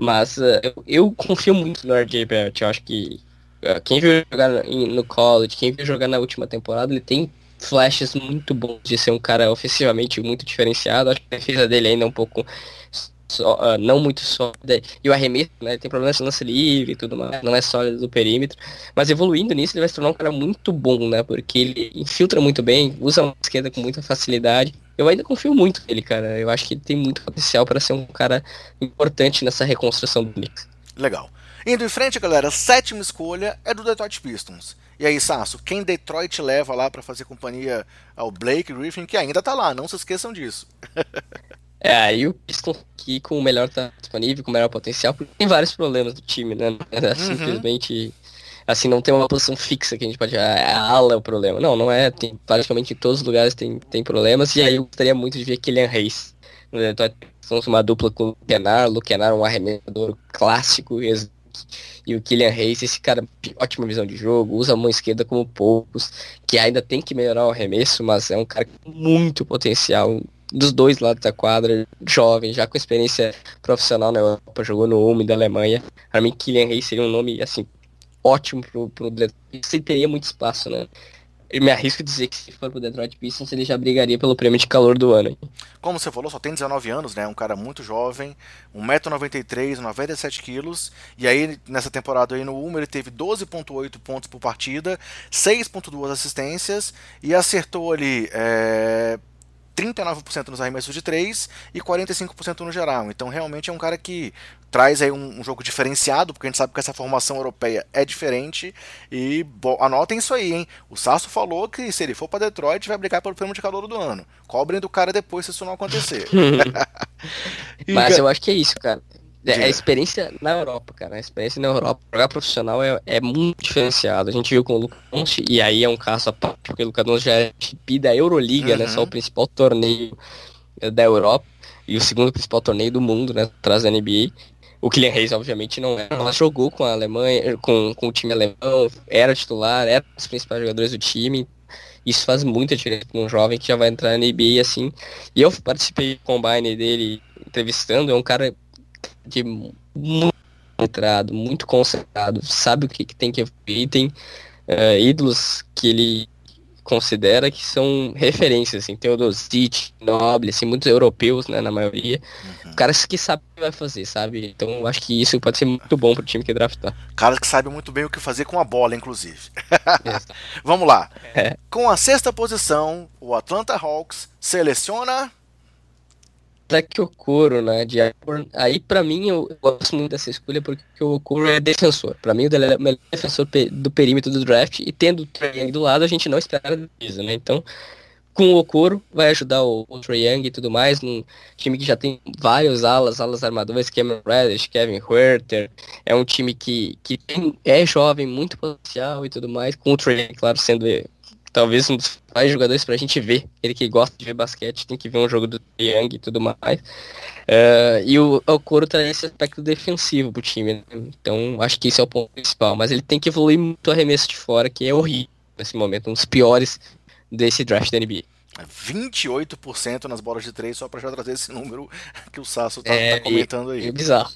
S2: Mas uh, eu, eu, confio muito no RJ Barrett. Eu acho que uh, quem viu jogar no college, quem viu jogar na última temporada, ele tem flashes muito bons de ser um cara ofensivamente muito diferenciado. Acho que a defesa dele ainda é um pouco uh, não muito sólida. E o arremesso, né? Tem problemas de lance livre e tudo mais. Não é sólido do perímetro. Mas evoluindo nisso, ele vai se tornar um cara muito bom, né? Porque ele infiltra muito bem, usa a esquerda com muita facilidade. Eu ainda confio muito nele, cara. Eu acho que ele tem muito potencial para ser um cara importante nessa reconstrução do Knicks.
S1: Legal. Indo em frente, galera, a sétima escolha é do Detroit Pistons. E aí, Sasso, quem Detroit leva lá para fazer companhia ao Blake Griffin, que ainda tá lá, não se esqueçam disso.
S2: É, aí o Pistons aqui com o melhor tá disponível, com o melhor potencial, porque tem vários problemas do time, né? É uhum. Assim, não tem uma posição fixa que a gente pode. Ah, a ala é o problema. Não, não é. Tem, praticamente em todos os lugares tem, tem problemas, e aí eu gostaria muito de ver Kylian Reis. Somos uma dupla com o Kenar é um arremessador clássico, e o Kylian Reis, esse cara, ótima visão de jogo, usa a mão esquerda como poucos, que ainda tem que melhorar o arremesso, mas é um cara com muito potencial, dos dois lados da quadra, jovem, já com experiência profissional na Europa, jogou no UME da Alemanha. Para mim, Kylian Reis seria um nome, assim, ótimo pro, pro Detroit. Você teria muito espaço, né? Eu me arrisco a dizer que se for pro Detroit Pistons, ele já brigaria pelo prêmio de calor do ano.
S1: Como você falou, só tem 19 anos, né? Um cara muito jovem, 1,93m, 97kg. E aí, nessa temporada aí no UMA, ele teve 12,8 pontos por partida, 6,2 assistências e acertou ali é, 39% nos arremessos de 3 e 45% no geral. Então realmente é um cara que traz aí um, um, jogo diferenciado, porque a gente sabe que essa formação europeia é diferente. E bo, anotem isso aí, hein? O Sasso falou que se ele for para Detroit, vai brigar pelo prêmio de calor do ano. Cobrem do cara depois se isso não acontecer.
S2: Mas eu acho que é isso, cara. É, a experiência na Europa, cara. A experiência na Europa, jogar profissional é, é muito diferenciado. A gente viu com o Lucas e aí é um caso a parte, porque o Lucas já é chip da Euroliga, uhum. né? Só o principal torneio da Europa e o segundo principal torneio do mundo, né? Atrás da NBA. O Kylian Reis, obviamente, não é. Mas jogou com a Alemanha, com, com o time alemão, era titular, era um dos principais jogadores do time. Isso faz muita diferença para um jovem que já vai entrar na NBA assim. E eu participei do combine dele entrevistando, é um cara de muito entrado, muito concentrado, sabe o que, que tem que evoluir, tem uh, ídolos que ele considera que são referências, assim, Teodosic, Noble, assim, muitos europeus, né, na maioria, uhum. caras que sabem o que vai fazer, sabe? Então eu acho que isso pode ser muito bom pro time que draftar.
S1: Caras que sabem muito bem o que fazer com a bola, inclusive. Vamos lá. É. Com a sexta posição, o Atlanta Hawks seleciona
S2: que Okoro, né, de Aí para mim eu gosto muito dessa escolha porque o Okoro é defensor. Para mim ele é o melhor defensor do perímetro do draft e tendo o Trae do lado a gente não espera isso, né? Então com o Okoro vai ajudar o, o Young e tudo mais, um time que já tem vários alas, alas armadoras, Cameron Reddish, Kevin Huerter, é um time que, que tem, é jovem, muito potencial e tudo mais, com o Trae claro, sendo talvez um dos mais jogadores pra gente ver. Ele que gosta de ver basquete, tem que ver um jogo do Young e tudo mais. Uh, e o Okoro traz esse aspecto defensivo pro time, né? Então acho que esse é o ponto principal. Mas ele tem que evoluir muito o arremesso de fora, que é horrível nesse momento, um dos piores desse draft da NBA.
S1: 28% nas bolas de três, só para já trazer esse número que o Sasso tá, é, tá comentando aí.
S2: É bizarro.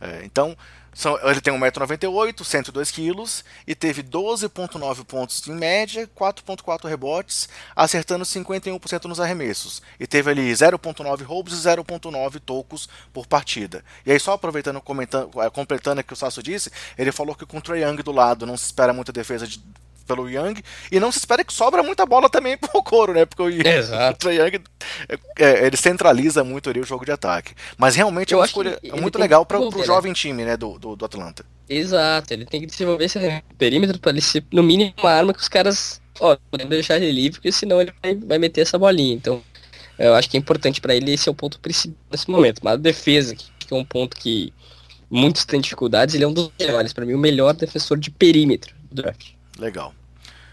S1: É, então, são, ele tem 1,98m, 102kg e teve 12,9 pontos em média, 4,4 rebotes, acertando 51% nos arremessos. E teve ali 0,9 roubos e 0,9 tocos por partida. E aí, só aproveitando, comentando, é, completando o que o Sasso disse, ele falou que com o Trae Young do lado não se espera muita defesa de pelo Young. E não se espera que sobra muita bola também pro Coro, né? Porque o, o Trae Young é, é, ele centraliza muito ali o jogo de ataque. Mas realmente é uma escolha muito legal para o jovem time né, do, do, do, Atlanta.
S2: Exato, ele tem que desenvolver esse perímetro para ele ser, no mínimo, uma arma que os caras ó, podem deixar ele livre, porque senão ele vai, vai meter essa bolinha. Então, eu acho que é importante para ele, esse é o ponto principal nesse momento. Mas a defesa, que é um ponto que muitos têm dificuldades, ele é um dos melhores, para mim, o melhor defensor de perímetro do draft.
S1: Legal.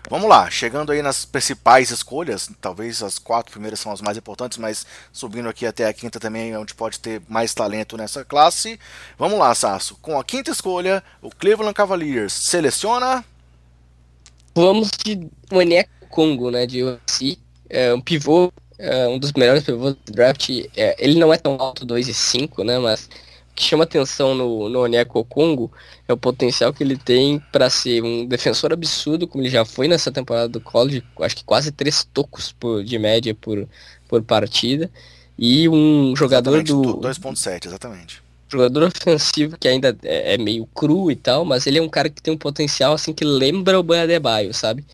S1: Vamos lá, chegando aí nas principais escolhas, talvez as quatro primeiras são as mais importantes, mas subindo aqui até a quinta também é onde pode ter mais talento nessa classe. Vamos lá, Sasso. Com a quinta escolha, o Cleveland Cavaliers seleciona.
S2: Vamos de Maneco Congo, né? De USC. É um pivô, é um dos melhores pivôs do draft. É, ele não é tão alto, 2 e 5, né? Mas que chama atenção no, no Onyeko Congo é o potencial que ele tem para ser um defensor absurdo, como ele já foi nessa temporada do college, acho que quase três tocos por, de média por, por partida, e um jogador
S1: exatamente, do... 2.7, exatamente.
S2: Jogador ofensivo que ainda é, é, meio cru e tal, mas ele é um cara que tem um potencial assim que lembra o Boiadebaio, sabe?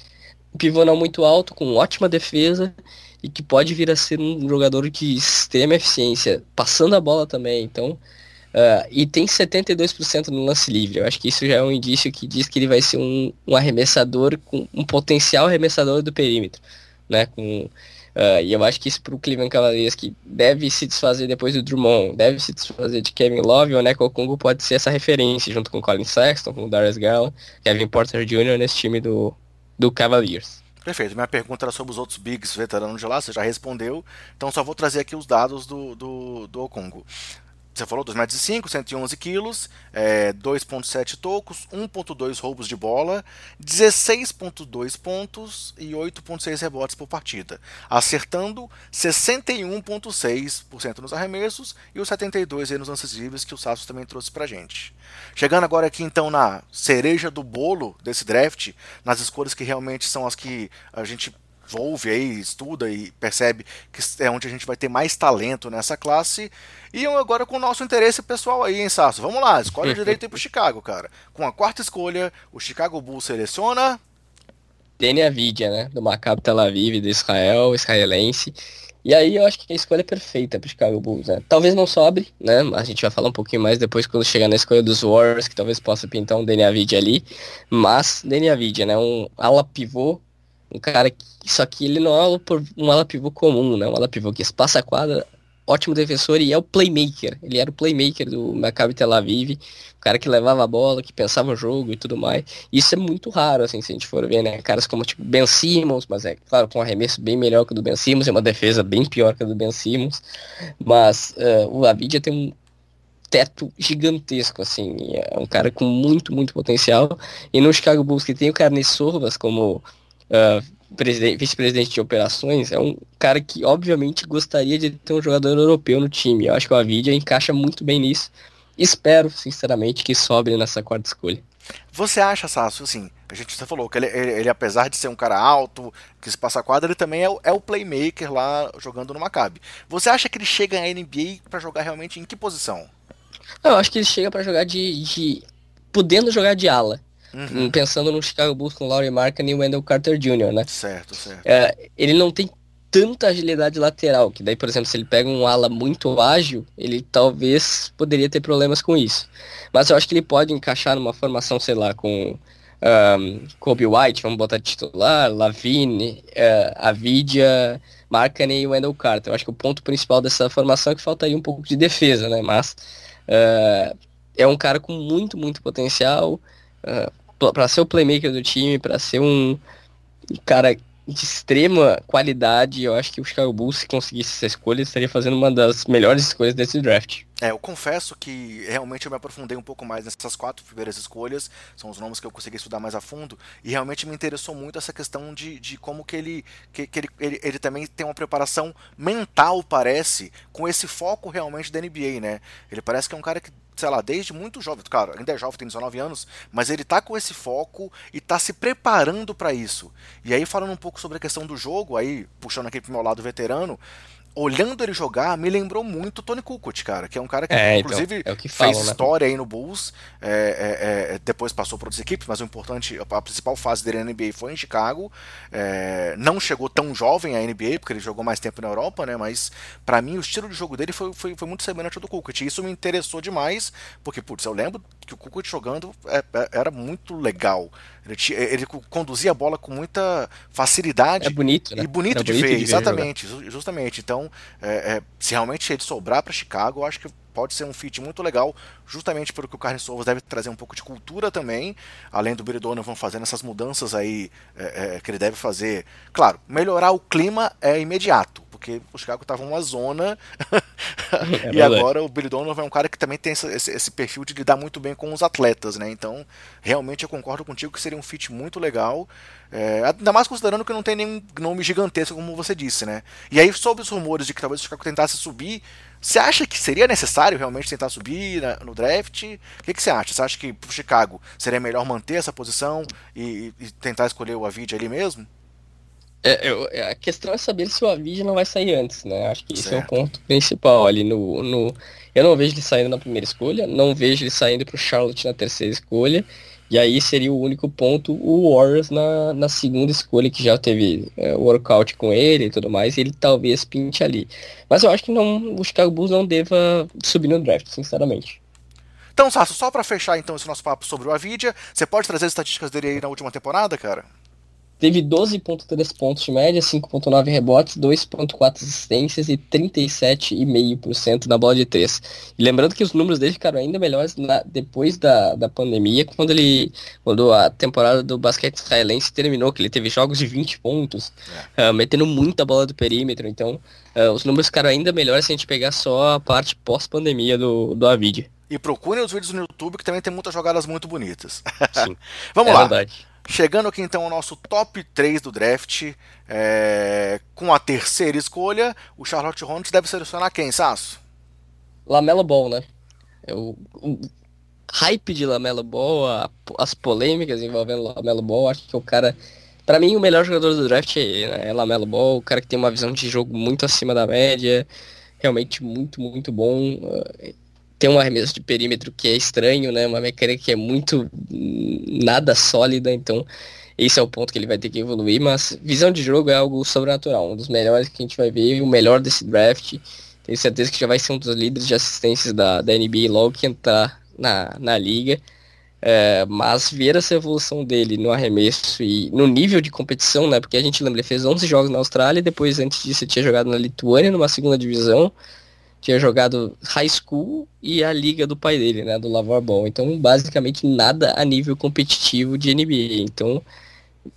S2: Pivô não muito alto, com ótima defesa, e que pode vir a ser um jogador de extrema eficiência, passando a bola também, então Uh, e tem 72% no lance livre. Eu acho que isso já é um indício que diz que ele vai ser um, um arremessador com um potencial arremessador do perímetro, né? Com, uh, e eu acho que isso para o Cleveland Cavaliers que deve se desfazer depois do Drummond, deve se desfazer de Kevin Love, o Neko Congo pode ser essa referência junto com Colin Sexton, com o Darius Garland, Kevin Porter Jr. nesse time do, do Cavaliers.
S1: Perfeito. Minha pergunta era sobre os outros bigs veteranos de lá, você já respondeu. Então só vou trazer aqui os dados do, do, do Okongo. Você falou 2,5 metros, 111 quilos, é, 2,7 tocos, 1,2 roubos de bola, 16,2 pontos e 8,6 rebotes por partida, acertando 61,6% nos arremessos e os 72% nos lances livres que o Sassos também trouxe pra gente. Chegando agora aqui então na cereja do bolo desse draft, nas escolhas que realmente são as que a gente ouve aí, estuda e percebe que é onde a gente vai ter mais talento nessa classe. E agora com o nosso interesse pessoal aí, hein, Sasso? Vamos lá, escolhe direito aí pro Chicago, cara. Com a quarta escolha, o Chicago Bulls seleciona.
S2: Denia Vidia, né? Do Maccabi Tel Aviv, do Israel, israelense. E aí eu acho que a escolha é perfeita para Chicago Bulls, né? Talvez não sobre, né? A gente vai falar um pouquinho mais depois quando chegar na escolha dos Warriors, que talvez possa pintar um Danny Avdija ali. Mas Danny Avdija, né? Um ala pivô, um cara que... Só que ele não é um ala pivô comum, né? Um ala pivô que espaça a quadra, ótimo defensor e é o playmaker. Ele era o playmaker do Maccabi Tel Aviv, o cara que levava a bola, que pensava o jogo e tudo mais. Isso é muito raro, assim, se a gente for ver, né? Caras como tipo Ben Simmons, mas é claro, com um arremesso bem melhor que o do Ben Simmons, e uma defesa bem pior que a do Ben Simmons. Mas uh, o Avidia tem um teto gigantesco, assim. É um cara com muito, muito potencial. E no Chicago Bulls, que tem o Carnes Sorvas como uh, vice-presidente de operações, é um cara que obviamente gostaria de ter um jogador europeu no time. Eu acho que o Avidia encaixa muito bem nisso. Espero, sinceramente, que sobre nessa quarta escolha.
S1: Você acha, Sasso, assim, a gente já falou que ele, ele, ele, apesar de ser um cara alto, que se passa a quadra, ele também é o, é o playmaker lá jogando no Maccabi. Você acha que ele chega na NBA para jogar realmente em que posição?
S2: Eu acho que ele chega para jogar de, de, podendo jogar de ala. Uhum. Pensando no Chicago Bulls com Laurie Markin e Wendell Carter Jr., né?
S1: Certo, certo.
S2: É, ele não tem tanta agilidade lateral, que daí, por exemplo, se ele pega um ala muito ágil, ele talvez poderia ter problemas com isso. Mas eu acho que ele pode encaixar numa formação, sei lá, com um, Kobe White, vamos botar titular, Lavine, uh, Avidia, Markkanen e Wendell Carter. Eu acho que o ponto principal dessa formação é que faltaria um pouco de defesa, né? Mas uh, é um cara com muito, muito potencial. Uh, para ser o playmaker do time, para ser um cara de extrema qualidade, eu acho que o Chicago Bulls, se conseguisse essa escolha, estaria fazendo uma das melhores escolhas desse draft.
S1: É, eu confesso que realmente eu me aprofundei um pouco mais nessas quatro primeiras escolhas, são os nomes que eu consegui estudar mais a fundo, e realmente me interessou muito essa questão de, de como que ele, que, que ele, ele, ele também tem uma preparação mental, parece, com esse foco realmente da NBA, né? Ele parece que é um cara que sei lá, desde muito jovem, cara, ainda é jovem, tem 19 anos, mas ele tá com esse foco e tá se preparando para isso. E aí falando um pouco sobre a questão do jogo, aí puxando aqui pro meu lado veterano, olhando ele jogar, me lembrou muito Tony Kukoc, cara, que é um cara que, é, então, inclusive, então, é que fez né? história aí no Bulls, é, é, é, depois passou por outras equipes, mas o importante, a principal fase dele na NBA foi em Chicago, é, não chegou tão jovem à NBA, porque ele jogou mais tempo na Europa, né, mas para mim o estilo de jogo dele foi, foi, foi muito semelhante ao do Kukoc, e isso me interessou demais, porque, putz, eu lembro que o Kukoc jogando era muito legal, ele, tinha, ele, conduzia a bola com muita facilidade.
S2: É bonito, né?
S1: E bonito, de, bonito ver, de ver, exatamente, jogar. justamente. Então, é, é, se realmente ele sobrar para Chicago, eu acho que pode ser um fit muito legal, justamente pelo que o Carlos Souza deve trazer um pouco de cultura também, além do Billy Donovan fazendo essas mudanças aí é, é, que ele deve fazer. Claro, melhorar o clima é imediato, porque o Chicago estava uma zona é e agora o Billy Donovan é um cara que também tem esse, esse, perfil de lidar muito bem com os atletas, né? Então, realmente eu concordo contigo que seria um fit muito legal. É, ainda mais considerando que não tem nenhum nome gigantesco, como você disse, né? E aí, sobre os rumores de que talvez o Chicago tentasse subir, você acha que seria necessário realmente tentar subir no draft? O que, que você acha? Você acha que pro Chicago seria melhor manter essa posição e, e tentar escolher o Avid ali mesmo?
S2: É, eu, é, a questão é saber se o Avid não vai sair antes, né? Acho que esse é o ponto principal ali no, no. Eu não vejo ele saindo na primeira escolha, não vejo ele saindo pro Charlotte na terceira escolha. E aí seria o único ponto o Warriors na, na segunda escolha, que já teve é, workout com ele e tudo mais, e ele talvez pinte ali. Mas eu acho que não, o Chicago Bulls não deva subir no draft, sinceramente.
S1: Então, Sasso, só para fechar então esse nosso papo sobre o Avidia, você pode trazer as estatísticas dele aí na última temporada, cara?
S2: Teve 12,3 pontos de média, 5,9 rebotes, 2,4 assistências e 37,5% na bola de 3. E lembrando que os números dele ficaram ainda melhores na, depois da, da pandemia, quando ele quando a temporada do basquete israelense terminou, que ele teve jogos de 20 pontos, é. uh, metendo muita bola do perímetro. Então, uh, os números ficaram ainda melhores se a gente pegar só a parte pós-pandemia do, do Avid.
S1: E procurem os vídeos no YouTube, que também tem muitas jogadas muito bonitas. Sim, Vamos é lá. Verdade. Chegando aqui então ao nosso top 3 do draft, é... com a terceira escolha, o Charlotte Hornets deve selecionar quem, Sasso?
S2: Lamelo Ball, né? É o, o hype de Lamelo Ball, a, as polêmicas envolvendo Lamelo Ball, acho que é o cara... Para mim, o melhor jogador do draft é, né? é Lamelo Ball, o cara que tem uma visão de jogo muito acima da média, realmente muito, muito bom tem um arremesso de perímetro que é estranho, né? Uma mecânica que é muito nada sólida, então esse é o ponto que ele vai ter que evoluir, mas visão de jogo é algo sobrenatural, um dos melhores que a gente vai ver, o melhor desse draft. Tenho certeza que já vai ser um dos líderes de assistências da, da NBA logo que entrar na, na liga. É, mas ver essa evolução dele no arremesso e no nível de competição, né? Porque a gente lembra, ele fez 11 jogos na Austrália, depois antes disso ele tinha jogado na Lituânia, numa segunda divisão, tinha jogado high school e a liga do pai dele, né? Do Lavar Ball. Então, basicamente nada a nível competitivo de NBA. Então,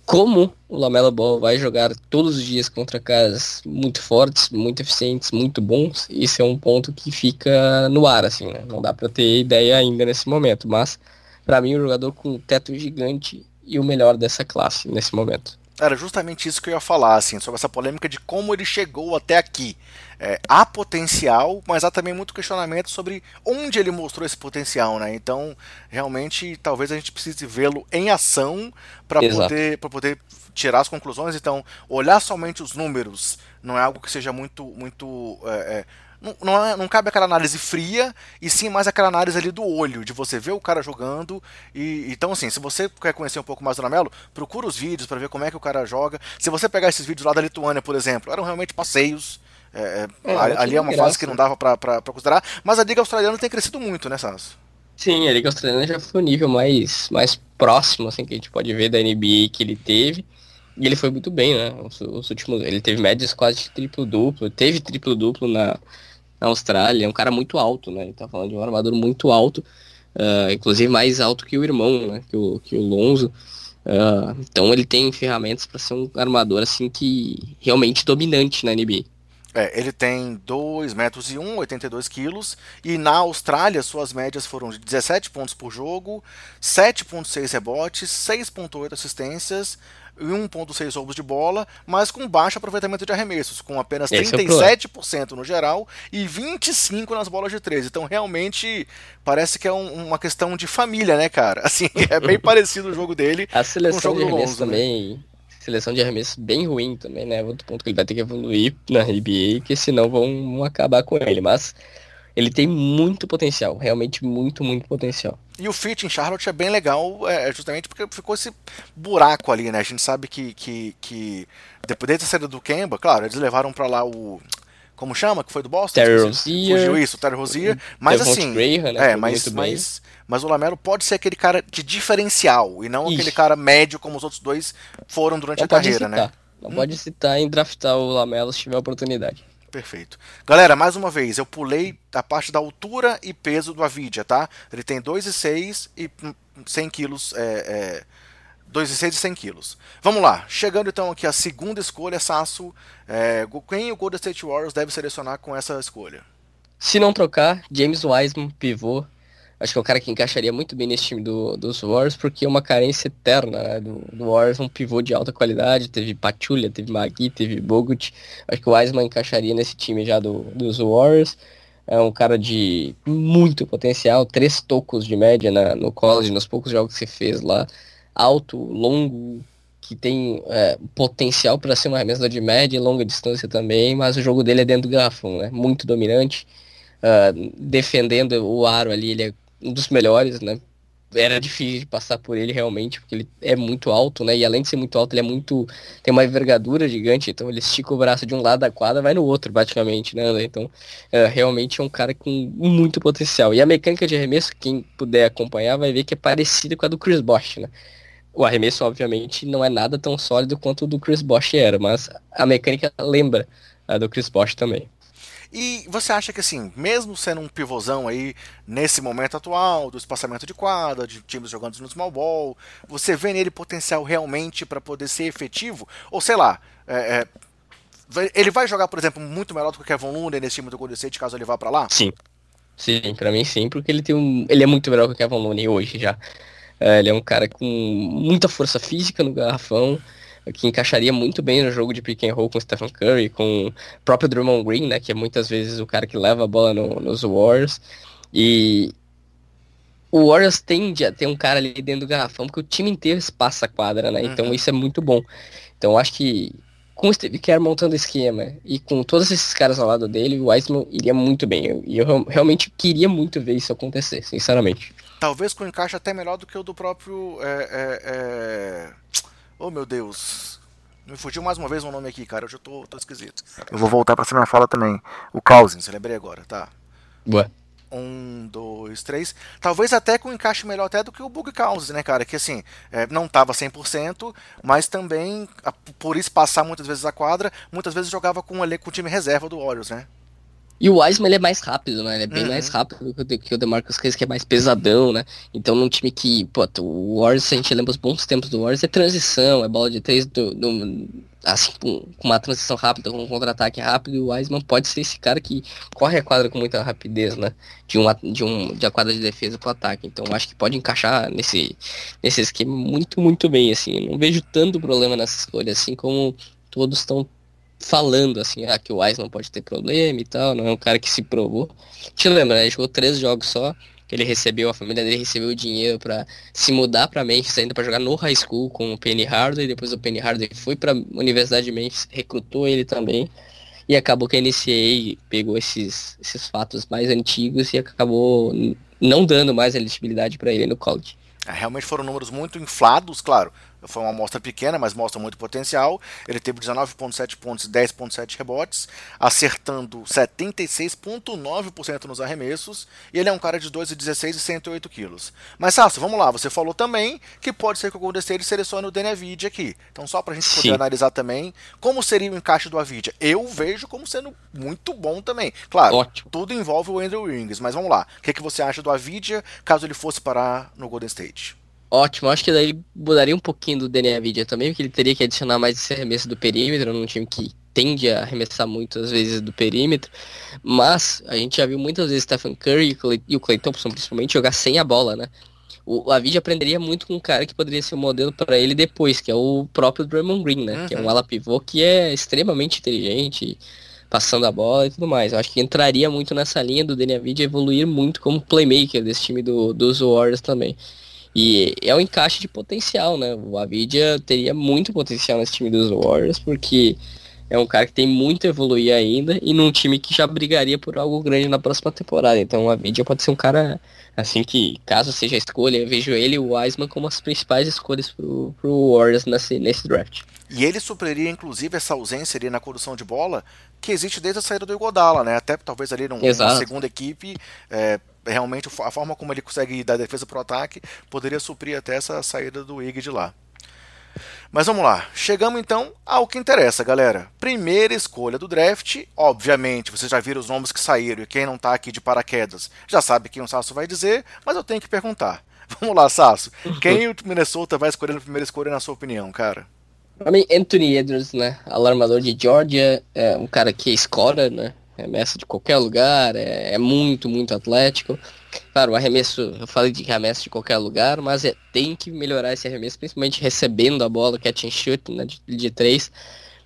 S2: como o Lamela Ball vai jogar todos os dias contra caras muito fortes, muito eficientes, muito bons, isso é um ponto que fica no ar, assim, né? Não dá para ter ideia ainda nesse momento, mas para mim, um jogador com teto gigante e o melhor dessa classe nesse momento.
S1: Era justamente isso que eu ia falar, assim, sobre essa polêmica de como ele chegou até aqui. É, há potencial, mas há também muito questionamento sobre onde ele mostrou esse potencial, né? Então, realmente, talvez a gente precise vê-lo em ação para poder, poder tirar as conclusões. Então, olhar somente os números não é algo que seja muito, muito é, é, não, não, é, não, cabe aquela análise fria, e sim mais aquela análise ali do olho, de você ver o cara jogando. E Então, assim, se você quer conhecer um pouco mais do Lamelo, procura os vídeos para ver como é que o cara joga. Se você pegar esses vídeos lá da Lituânia, por exemplo, eram realmente passeios. É, é, é ali é uma graça. fase que não dava para considerar, mas a Liga Australiana tem crescido muito, né, Sasso?
S2: Sim, a Liga Australiana já foi o nível mais, mais próximo assim, que a gente pode ver da NBA que ele teve. E ele foi muito bem, né? Os, os últimos, ele teve médias quase triplo-duplo, teve triplo-duplo na, na Austrália, é um cara muito alto, né? Ele tá falando de um armador muito alto, uh, inclusive mais alto que o irmão, né? Que o, que o Lonzo. Uh, então ele tem ferramentas para ser um armador assim que realmente dominante na NBA.
S1: É, ele tem 2 metros e 1, 82 quilos, e na Austrália suas médias foram de 17 pontos por jogo, 7.6 rebotes, 6.8 assistências, 1.6 roubos de bola, mas com baixo aproveitamento de arremessos, com apenas 37% é no geral e 25% nas bolas de 13. Então realmente parece que é um, uma questão de família, né, cara? Assim, é bem parecido o jogo dele
S2: A seleção com o jogo de arremesso Lonzo, né? também, né? seleção de arremesso bem ruim também, né? Outro ponto que ele vai ter que evoluir na NBA, que senão vão acabar com ele, mas ele tem muito potencial, realmente muito, muito potencial.
S1: E o fit em Charlotte é bem legal, é, justamente porque ficou esse buraco ali, né? A gente sabe que, que, que depois da saída do Kemba, claro, eles levaram para lá o como chama, que foi do Boston?
S2: Terry Rozier.
S1: Fugiu isso, Terry Rozier. Mas assim, Graham, né, é, mas, mas, mas o Lamelo pode ser aquele cara de diferencial e não Ixi. aquele cara médio como os outros dois foram durante não a carreira,
S2: né?
S1: citar.
S2: né? Não hum. pode citar em draftar o Lamelo se tiver oportunidade.
S1: Perfeito. Galera, mais uma vez, eu pulei a parte da altura e peso do Avidia, tá? Ele tem 2,6 e 100 quilos, é, é, 2,6 e 100 quilos. Vamos lá, chegando então aqui a segunda escolha, Sasso, é, quem o Golden State Warriors deve selecionar com essa escolha?
S2: Se não trocar, James Wiseman, pivô, Acho que é um cara que encaixaria muito bem nesse time do, dos Warriors, porque é uma carência eterna né, do, do Warriors, um pivô de alta qualidade. Teve Pachulia, teve Magui, teve Bogut. Acho que o Wiseman encaixaria nesse time já do, dos Warriors. É um cara de muito potencial, três tocos de média na, no college, nos poucos jogos que você fez lá. Alto, longo, que tem é, potencial para ser uma remessa de média e longa distância também, mas o jogo dele é dentro do garrafão, né? Muito dominante. Uh, defendendo o aro ali, ele é um dos melhores, né? Era difícil de passar por ele realmente, porque ele é muito alto, né? E além de ser muito alto, ele é muito. tem uma envergadura gigante, então ele estica o braço de um lado da quadra vai no outro, praticamente, né? Então, é, realmente é um cara com muito potencial. E a mecânica de arremesso, quem puder acompanhar, vai ver que é parecida com a do Chris Bosh, né? O arremesso, obviamente, não é nada tão sólido quanto o do Chris Bosh era, mas a mecânica lembra a do Chris Bosh também.
S1: E você acha que assim, mesmo sendo um pivôzão aí nesse momento atual, do espaçamento de quadra, de times jogando no small ball, você vê nele potencial realmente para poder ser efetivo? Ou sei lá, é, é, ele vai jogar, por exemplo, muito melhor do que o Kevin Looney nesse time do Golden State caso ele vá para lá?
S2: Sim. Sim, para mim sim, porque ele tem um, ele é muito melhor que o Kevin Looney hoje já. É, ele é um cara com muita força física no garrafão, que encaixaria muito bem no jogo de pick and roll com Stephen Curry, com o próprio Drummond Green, né, que é muitas vezes o cara que leva a bola no, nos Warriors. E o Warriors tende a ter um cara ali dentro do garrafão, porque o time inteiro espaça a quadra, né? Então uhum. isso é muito bom. Então acho que com o Steve Kerr montando esquema e com todos esses caras ao lado dele, o Wiseman iria muito bem. E eu, eu, realmente queria muito ver isso acontecer, sinceramente.
S1: Talvez com encaixe até melhor do que o do próprio. É, é, é Oh meu Deus. Me fugiu mais uma vez um nome aqui, cara. Eu já tô, tô esquisito. Eu vou voltar pra essa minha fala também. O Cousins, lembrei agora, tá.
S2: Boa.
S1: Um, dois, três. Talvez até com um encaixe melhor até do que o Bug Cousins, né, cara? Que assim, é, não tava 100%, mas também, por isso passar muitas vezes a quadra, muitas vezes jogava com, ali, com o time reserva do Warriors, né?
S2: E o Wiseman ele é mais rápido, né? Ele é bem uhum. mais rápido que o DeMarcus Cousins, que é mais pesadão, né? Então num time que, pô, o Warriors, a gente lembra os bons tempos do Warriors, é transição, é bola de três, do, do assim, com, uma transição rápida, com um contra-ataque rápido, e o Wiseman pode ser esse cara que corre a quadra com muita rapidez, né? De, uma, de, um, de a quadra de defesa pro ataque. Então acho que pode encaixar nesse, nesse esquema muito, muito bem, assim. não vejo tanto problema nessa escolha, assim como todos estão falando assim, ah, que o Wise não pode ter problema e tal, não é um cara que se provou. Te lembra, né? Ele jogou três jogos só, que ele recebeu, a família dele recebeu o dinheiro para se mudar para Memphis ainda para jogar no high school com o Penny Hardaway, depois o Penny Hardaway foi para Universidade de Memphis, recrutou ele também. E acabou que a NCAA pegou esses, esses fatos mais antigos e acabou não dando mais elegibilidade para ele no college.
S1: É, realmente foram números muito inflados, claro foi uma amostra pequena, mas mostra muito potencial. Ele teve 19,7 pontos e 10,7 rebotes, acertando 76,9% nos arremessos. E ele é um cara de 2,16 e 108 quilos. Mas, Sasso, vamos lá. Você falou também que pode ser que o Golden State selecione o Danny Avid aqui. Então, só para a gente poder Sim. analisar também como seria o encaixe do Avid. Eu vejo como sendo muito bom também. Claro, Ótimo. tudo envolve o Andrew Wiggins, mas vamos lá. O que, é que você acha do Avid caso ele fosse parar no Golden State?
S2: Ótimo, acho que daí mudaria um pouquinho do DNA Vidia também, porque ele teria que adicionar mais esse arremesso do perímetro num time que tende a arremessar muitas vezes do perímetro, mas a gente já viu muitas vezes Stephen Curry e o Clay Thompson principalmente jogar sem a bola, né? O Avid aprenderia muito com um cara que poderia ser um modelo para ele depois, que é o próprio Draymond Green, né? Uhum. Que é um uhum. ala pivô que é extremamente inteligente, passando a bola e tudo mais. Eu acho que entraria muito nessa linha do Daniel Avid evoluir muito como playmaker desse time do, dos Warriors também. E é um encaixe de potencial, né? O Avidia teria muito potencial nesse time dos Warriors, porque é um cara que tem muito a evoluir ainda e num time que já brigaria por algo grande na próxima temporada. Então o Avidia pode ser um cara assim que, caso seja a escolha, eu vejo ele e o Wiseman como as principais escolhas pro, pro Warriors nesse, nesse draft.
S1: E ele supriria, inclusive, essa ausência ali na condução de bola que existe desde a saída do Igodala, né? Até talvez ali numa segunda equipe, é, realmente a forma como ele consegue dar defesa para o ataque poderia suprir até essa saída do Ig de lá. Mas vamos lá, chegamos então ao que interessa, galera. Primeira escolha do draft, obviamente, vocês já viram os nomes que saíram e quem não está aqui de paraquedas já sabe quem o Sasso vai dizer, mas eu tenho que perguntar. Vamos lá, Sasso. Quem o Minnesota vai escolher na primeira escolha, na sua opinião, cara?
S2: Pra mim, Anthony Edwards, né? Alarmador de Georgia, é um cara que escora, né? Arremessa de qualquer lugar, é, é, muito, muito atlético. Claro, o arremesso, eu falei de arremesso de qualquer lugar, mas é, tem que melhorar esse arremesso, principalmente recebendo a bola, catch and shoot, né, de, de três.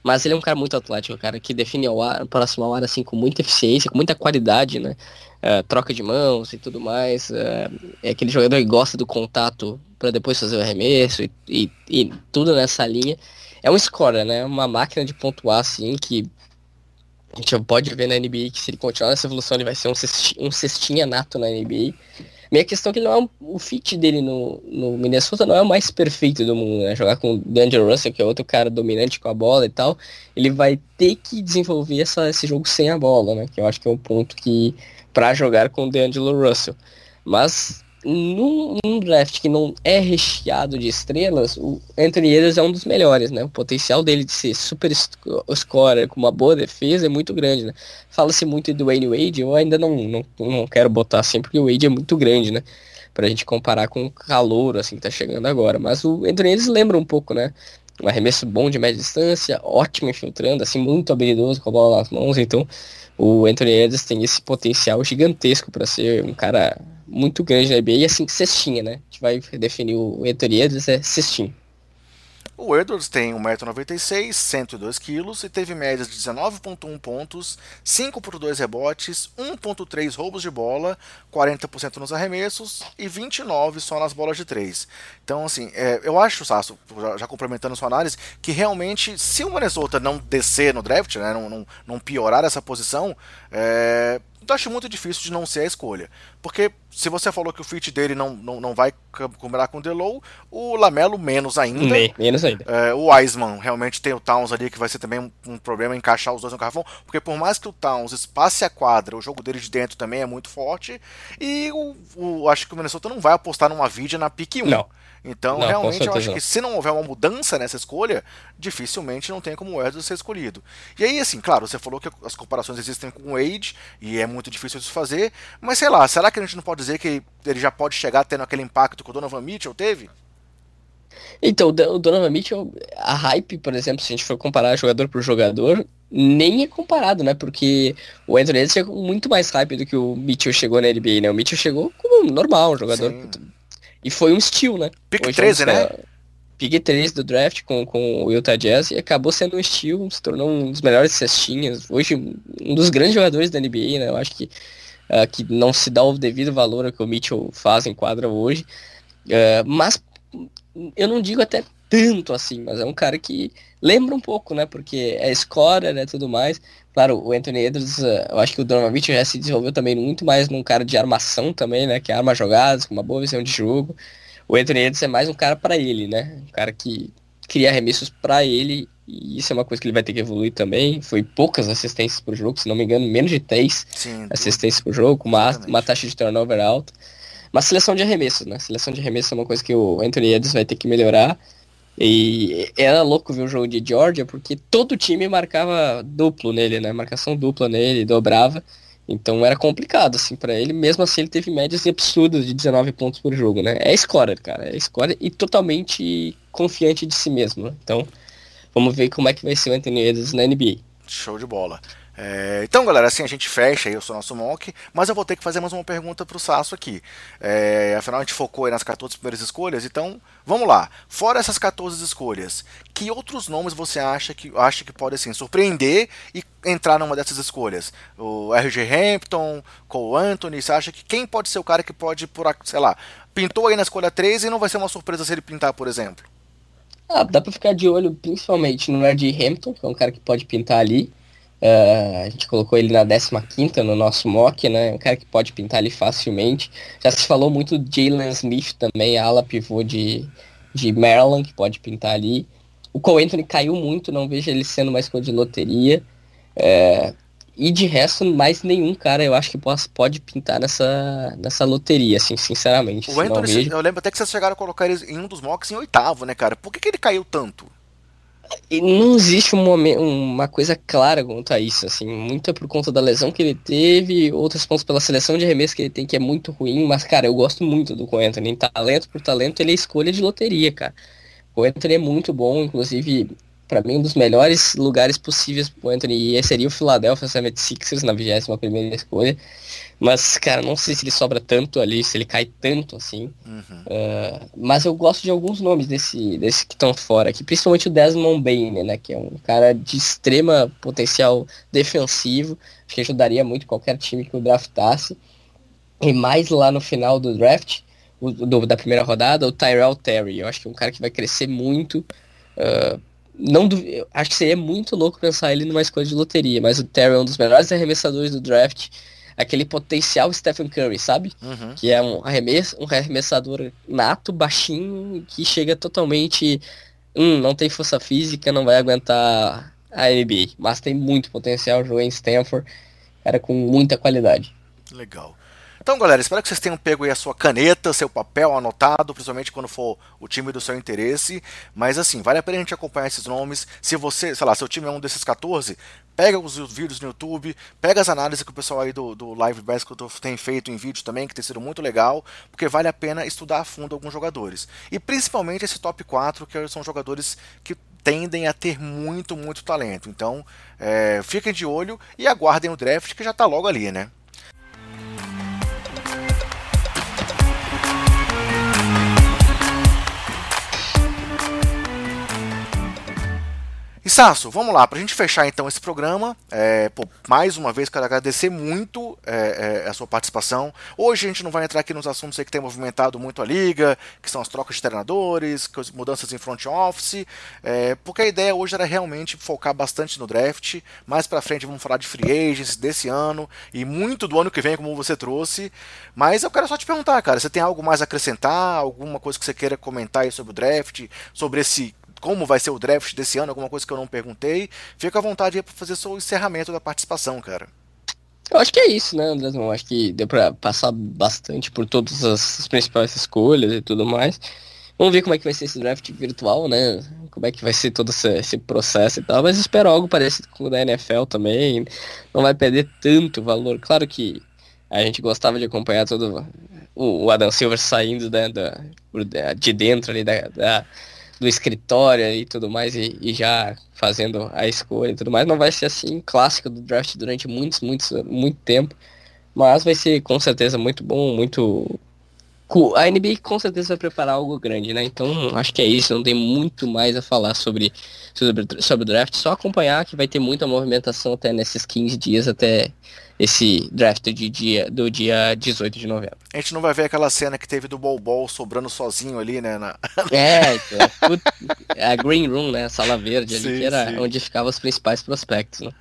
S2: Mas ele é um cara muito atlético, cara, que define o ar, próximo ao ar, assim, com muita eficiência, com muita qualidade, né? Uh, troca de mãos e tudo mais. Uh, é aquele jogador que gosta do contato para depois fazer o arremesso e, e, e, tudo nessa linha. É um scorer, né? Uma máquina de pontuar, assim, que a gente pode ver na NBA que se ele continuar nessa evolução, ele vai ser um, cestinha, um cestinha nato na NBA. Minha questão é que ele não é um, o fit dele no, no Minnesota não é o mais perfeito do mundo, né? Jogar com o D'Angelo Russell, que é outro cara dominante com a bola e tal, ele vai ter que desenvolver essa, esse jogo sem a bola, né? Que eu acho que é um ponto que para jogar com o D'Angelo Russell. Mas num, num, draft que não é recheado de estrelas, o Anthony Edwards é um dos melhores, né? O potencial dele de ser super scorer com uma boa defesa é muito grande, né? Fala-se muito do Wayne Wade, eu ainda não, não, não quero botar assim, porque o Wade é muito grande, né? Pra gente comparar com o calor, assim, que tá chegando agora. Mas o Anthony Edwards lembra um pouco, né? Um arremesso bom de média distância, ótimo infiltrando, assim, muito habilidoso com a bola nas mãos, então o Anthony Edwards tem esse potencial gigantesco para ser um cara muito grande na NBA e assim, cestinha, né? A gente vai definir o Anthony Edwards é cestinha.
S1: O Edwards tem 1,96m, 102 kg e teve médias de 19,1 pontos, 5,2 rebotes, 1,3 roubos de bola, 40% nos arremessos e 29% só nas bolas de 3. Então, assim, é, eu acho, Sasso, já, já, complementando sua análise, que realmente, se o Minnesota não descer no draft, né, não, não, não piorar essa posição, é, Então acho muito difícil de não ser a escolha. Porque se você falou que o fit dele não, não, não vai combinar com o Delow, o Lamelo menos ainda.
S2: Menos ainda.
S1: É, o Wiseman realmente tem o Towns ali, que vai ser também um, um, problema encaixar os dois no carvão. Porque por mais que o Towns espace a quadra, o jogo dele de dentro também é muito forte. E o, o acho que o Minnesota não vai apostar numa vídea na pique 1.
S2: Não.
S1: Então, não, realmente, eu acho que se não houver uma mudança nessa escolha, dificilmente não tem como o Edwards ser escolhido. E aí, assim, claro, você falou que as comparações existem com o Wade, e é muito difícil de fazer, mas sei lá, será que a gente não pode dizer que ele já pode chegar tendo aquele impacto que o Donovan Mitchell teve?
S2: Então, o Donovan Mitchell, a hype, por exemplo, se a gente for comparar jogador por jogador, nem é comparado, né? Porque o Anthony Edwards chegou muito mais hype do que o Mitchell chegou na NBA, né? O Mitchell chegou como normal, um jogador Sim. E foi um steal, né?
S1: Pick 13, né?
S2: Pick 13 do draft com, com o Utah Jazz e acabou sendo um steal, se tornou um dos melhores cestinhas. Hoje, um dos grandes jogadores da NBA, né? Eu acho que, uh, que não se dá o devido valor ao que o Mitchell faz em quadra hoje. Uh, mas eu não digo até tanto assim, mas é um cara que lembra um pouco, né? Porque é scorer, né? Tudo mais. Claro, o Anthony Edwards, uh, eu acho que o Donovan Mitchell já se desenvolveu também muito mais num cara de armação também, né? Que arma jogadas, com uma boa visão de jogo. O Anthony Edwards é mais um cara para ele, né? Um cara que cria arremessos para ele e isso é uma coisa que ele vai ter que evoluir também. Foi poucas assistências por jogo, se não me engano, menos de 3 Sim, assistências por jogo, uma, uma taxa de turnover alta. Mas seleção de arremessos, né? Seleção de arremessos é uma coisa que o Anthony Edwards vai ter que melhorar. E era louco ver o jogo de Georgia, porque todo time marcava duplo nele, né? Marcação dupla nele, dobrava. Então era complicado, assim, para ele. Mesmo assim, ele teve médias absurdas de 19 pontos por jogo, né? É scorer, cara. É scorer e totalmente confiante de si mesmo, né? Então, vamos ver como é que vai ser o Anthony Edwards na NBA.
S1: Show de bola. É, então, galera, assim a gente fecha aí o nosso mock, mas eu vou ter que fazer mais uma pergunta para o Sasso aqui. É, afinal, a gente focou nas 14 primeiras escolhas, então vamos lá. Fora essas 14 escolhas, que outros nomes você acha que acha que pode assim, surpreender e entrar numa dessas escolhas? O RG Hampton, Cole Anthony, você acha que quem pode ser o cara que pode, por, sei lá, pintou aí na escolha 3 e não vai ser uma surpresa se ele pintar, por exemplo?
S2: Ah, dá para ficar de olho principalmente no RG Hampton, que é um cara que pode pintar ali. Uh, a gente colocou ele na 15 no nosso mock, né? Um cara que pode pintar ali facilmente. Já se falou muito de Jalen Smith também, ala pivô de, de Maryland, que pode pintar ali. O Cole Anthony caiu muito, não vejo ele sendo mais coisa de loteria. Uh, e de resto, mais nenhum cara eu acho que pode pintar nessa, nessa loteria, assim, sinceramente.
S1: O Anthony, eu lembro até que vocês chegaram a colocar ele em um dos mocks em oitavo, né, cara? Por que, que ele caiu tanto?
S2: Não existe um momento, uma coisa clara quanto a isso, assim, muita por conta da lesão que ele teve, outros pontos pela seleção de arremesso que ele tem que é muito ruim, mas cara, eu gosto muito do Coentony, em talento por talento, ele é escolha de loteria, cara. O Coentony é muito bom, inclusive para mim um dos melhores lugares possíveis pro Anthony e seria o Philadelphia 76ers na 21 primeira escolha. Mas, cara, não sei se ele sobra tanto ali, se ele cai tanto assim. Uhum. Uh, mas eu gosto de alguns nomes desse, desse que estão fora aqui, principalmente o Desmond Bain, né? Que é um cara de extrema potencial defensivo. Acho que ajudaria muito qualquer time que o draftasse. E mais lá no final do draft, o, do, da primeira rodada, o Tyrell Terry. Eu acho que é um cara que vai crescer muito. Uh, não acho que seria muito louco pensar ele numa escolha de loteria, mas o Terry é um dos melhores arremessadores do draft aquele potencial Stephen Curry, sabe? Uhum. Que é um, arremess, um arremessador nato, baixinho, que chega totalmente. Hum, não tem força física, não vai aguentar a NBA. Mas tem muito potencial, jogou em Stanford, cara com muita qualidade.
S1: Legal. Então, galera, espero que vocês tenham pego aí a sua caneta, seu papel anotado, principalmente quando for o time do seu interesse. Mas assim, vale a pena a gente acompanhar esses nomes. Se você, sei lá, seu time é um desses 14, pega os vídeos no YouTube, pega as análises que o pessoal aí do, do Live Basketball tem feito em vídeo também, que tem sido muito legal, porque vale a pena estudar a fundo alguns jogadores. E principalmente esse top 4, que são jogadores que tendem a ter muito, muito talento. Então, é, fiquem de olho e aguardem o draft que já está logo ali, né? Sasso, vamos lá, para a gente fechar então esse programa, é, pô, mais uma vez quero agradecer muito é, é, a sua participação. Hoje a gente não vai entrar aqui nos assuntos que tem movimentado muito a liga, que são as trocas de treinadores, as mudanças em front office, é, porque a ideia hoje era realmente focar bastante no draft. Mais para frente vamos falar de free agents desse ano e muito do ano que vem, como você trouxe. Mas eu quero só te perguntar, cara, você tem algo mais a acrescentar, alguma coisa que você queira comentar aí sobre o draft, sobre esse como vai ser o draft desse ano, alguma coisa que eu não perguntei, fica à vontade para fazer seu encerramento da participação, cara.
S2: Eu acho que é isso, né, André? Eu acho que deu para passar bastante por todas as principais escolhas e tudo mais. Vamos ver como é que vai ser esse draft virtual, né? Como é que vai ser todo esse, processo e tal. Mas espero algo parecido com o da NFL também. Não vai perder tanto valor. Claro que a gente gostava de acompanhar todo o, o Adam Silver saindo né, da, de dentro ali da, da do escritório e tudo mais, e, e, já fazendo a escolha e tudo mais. Não vai ser assim clássico do draft durante muitos, muitos, muito tempo. Mas vai ser com certeza muito bom, muito. A NBA com certeza vai preparar algo grande, né? Então acho que é isso, não tem muito mais a falar sobre, sobre, sobre o draft, só acompanhar que vai ter muita movimentação até nesses 15 dias até esse draft de dia, do dia 18 de novembro.
S1: A gente não vai ver aquela cena que teve do Bol Bol sobrando sozinho ali, né? Na...
S2: É, então, a Green Room, né? A sala verde ali, sim, que era sim. onde ficavam os principais prospectos, né?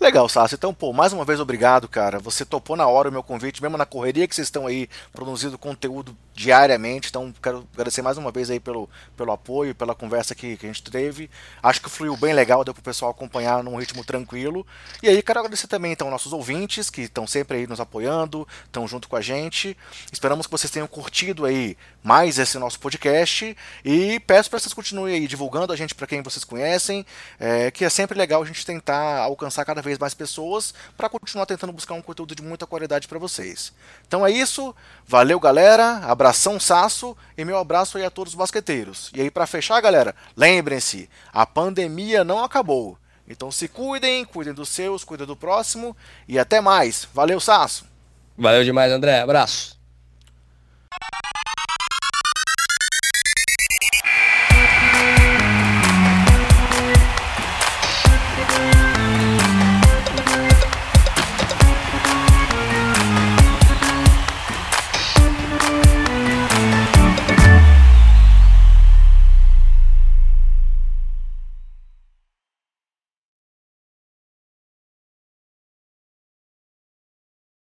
S1: Legal, Sassi. Então, pô, mais uma vez obrigado, cara. Você topou na hora o meu convite, mesmo na correria que vocês estão aí produzindo conteúdo diariamente. Então, quero agradecer mais uma vez aí pelo, pelo apoio, pela conversa que, que a gente teve. Acho que fluiu bem legal, deu pro pessoal acompanhar num ritmo tranquilo. E aí, quero agradecer também, então, nossos ouvintes que estão sempre aí nos apoiando, estão junto com a gente. Esperamos que vocês tenham curtido aí mais esse nosso podcast. E peço para vocês continuem aí divulgando a gente para quem vocês conhecem, é, que é sempre legal a gente tentar alcançar cada vez mais pessoas para continuar tentando buscar um conteúdo de muita qualidade para vocês. Então é isso. Valeu, galera. Abração, Saço. E meu abraço aí a todos os basqueteiros. E aí, para fechar, galera, lembrem-se: a pandemia não acabou. Então se cuidem, cuidem dos seus, cuidem do próximo. E até mais. Valeu, Saço.
S2: Valeu demais, André. Abraço.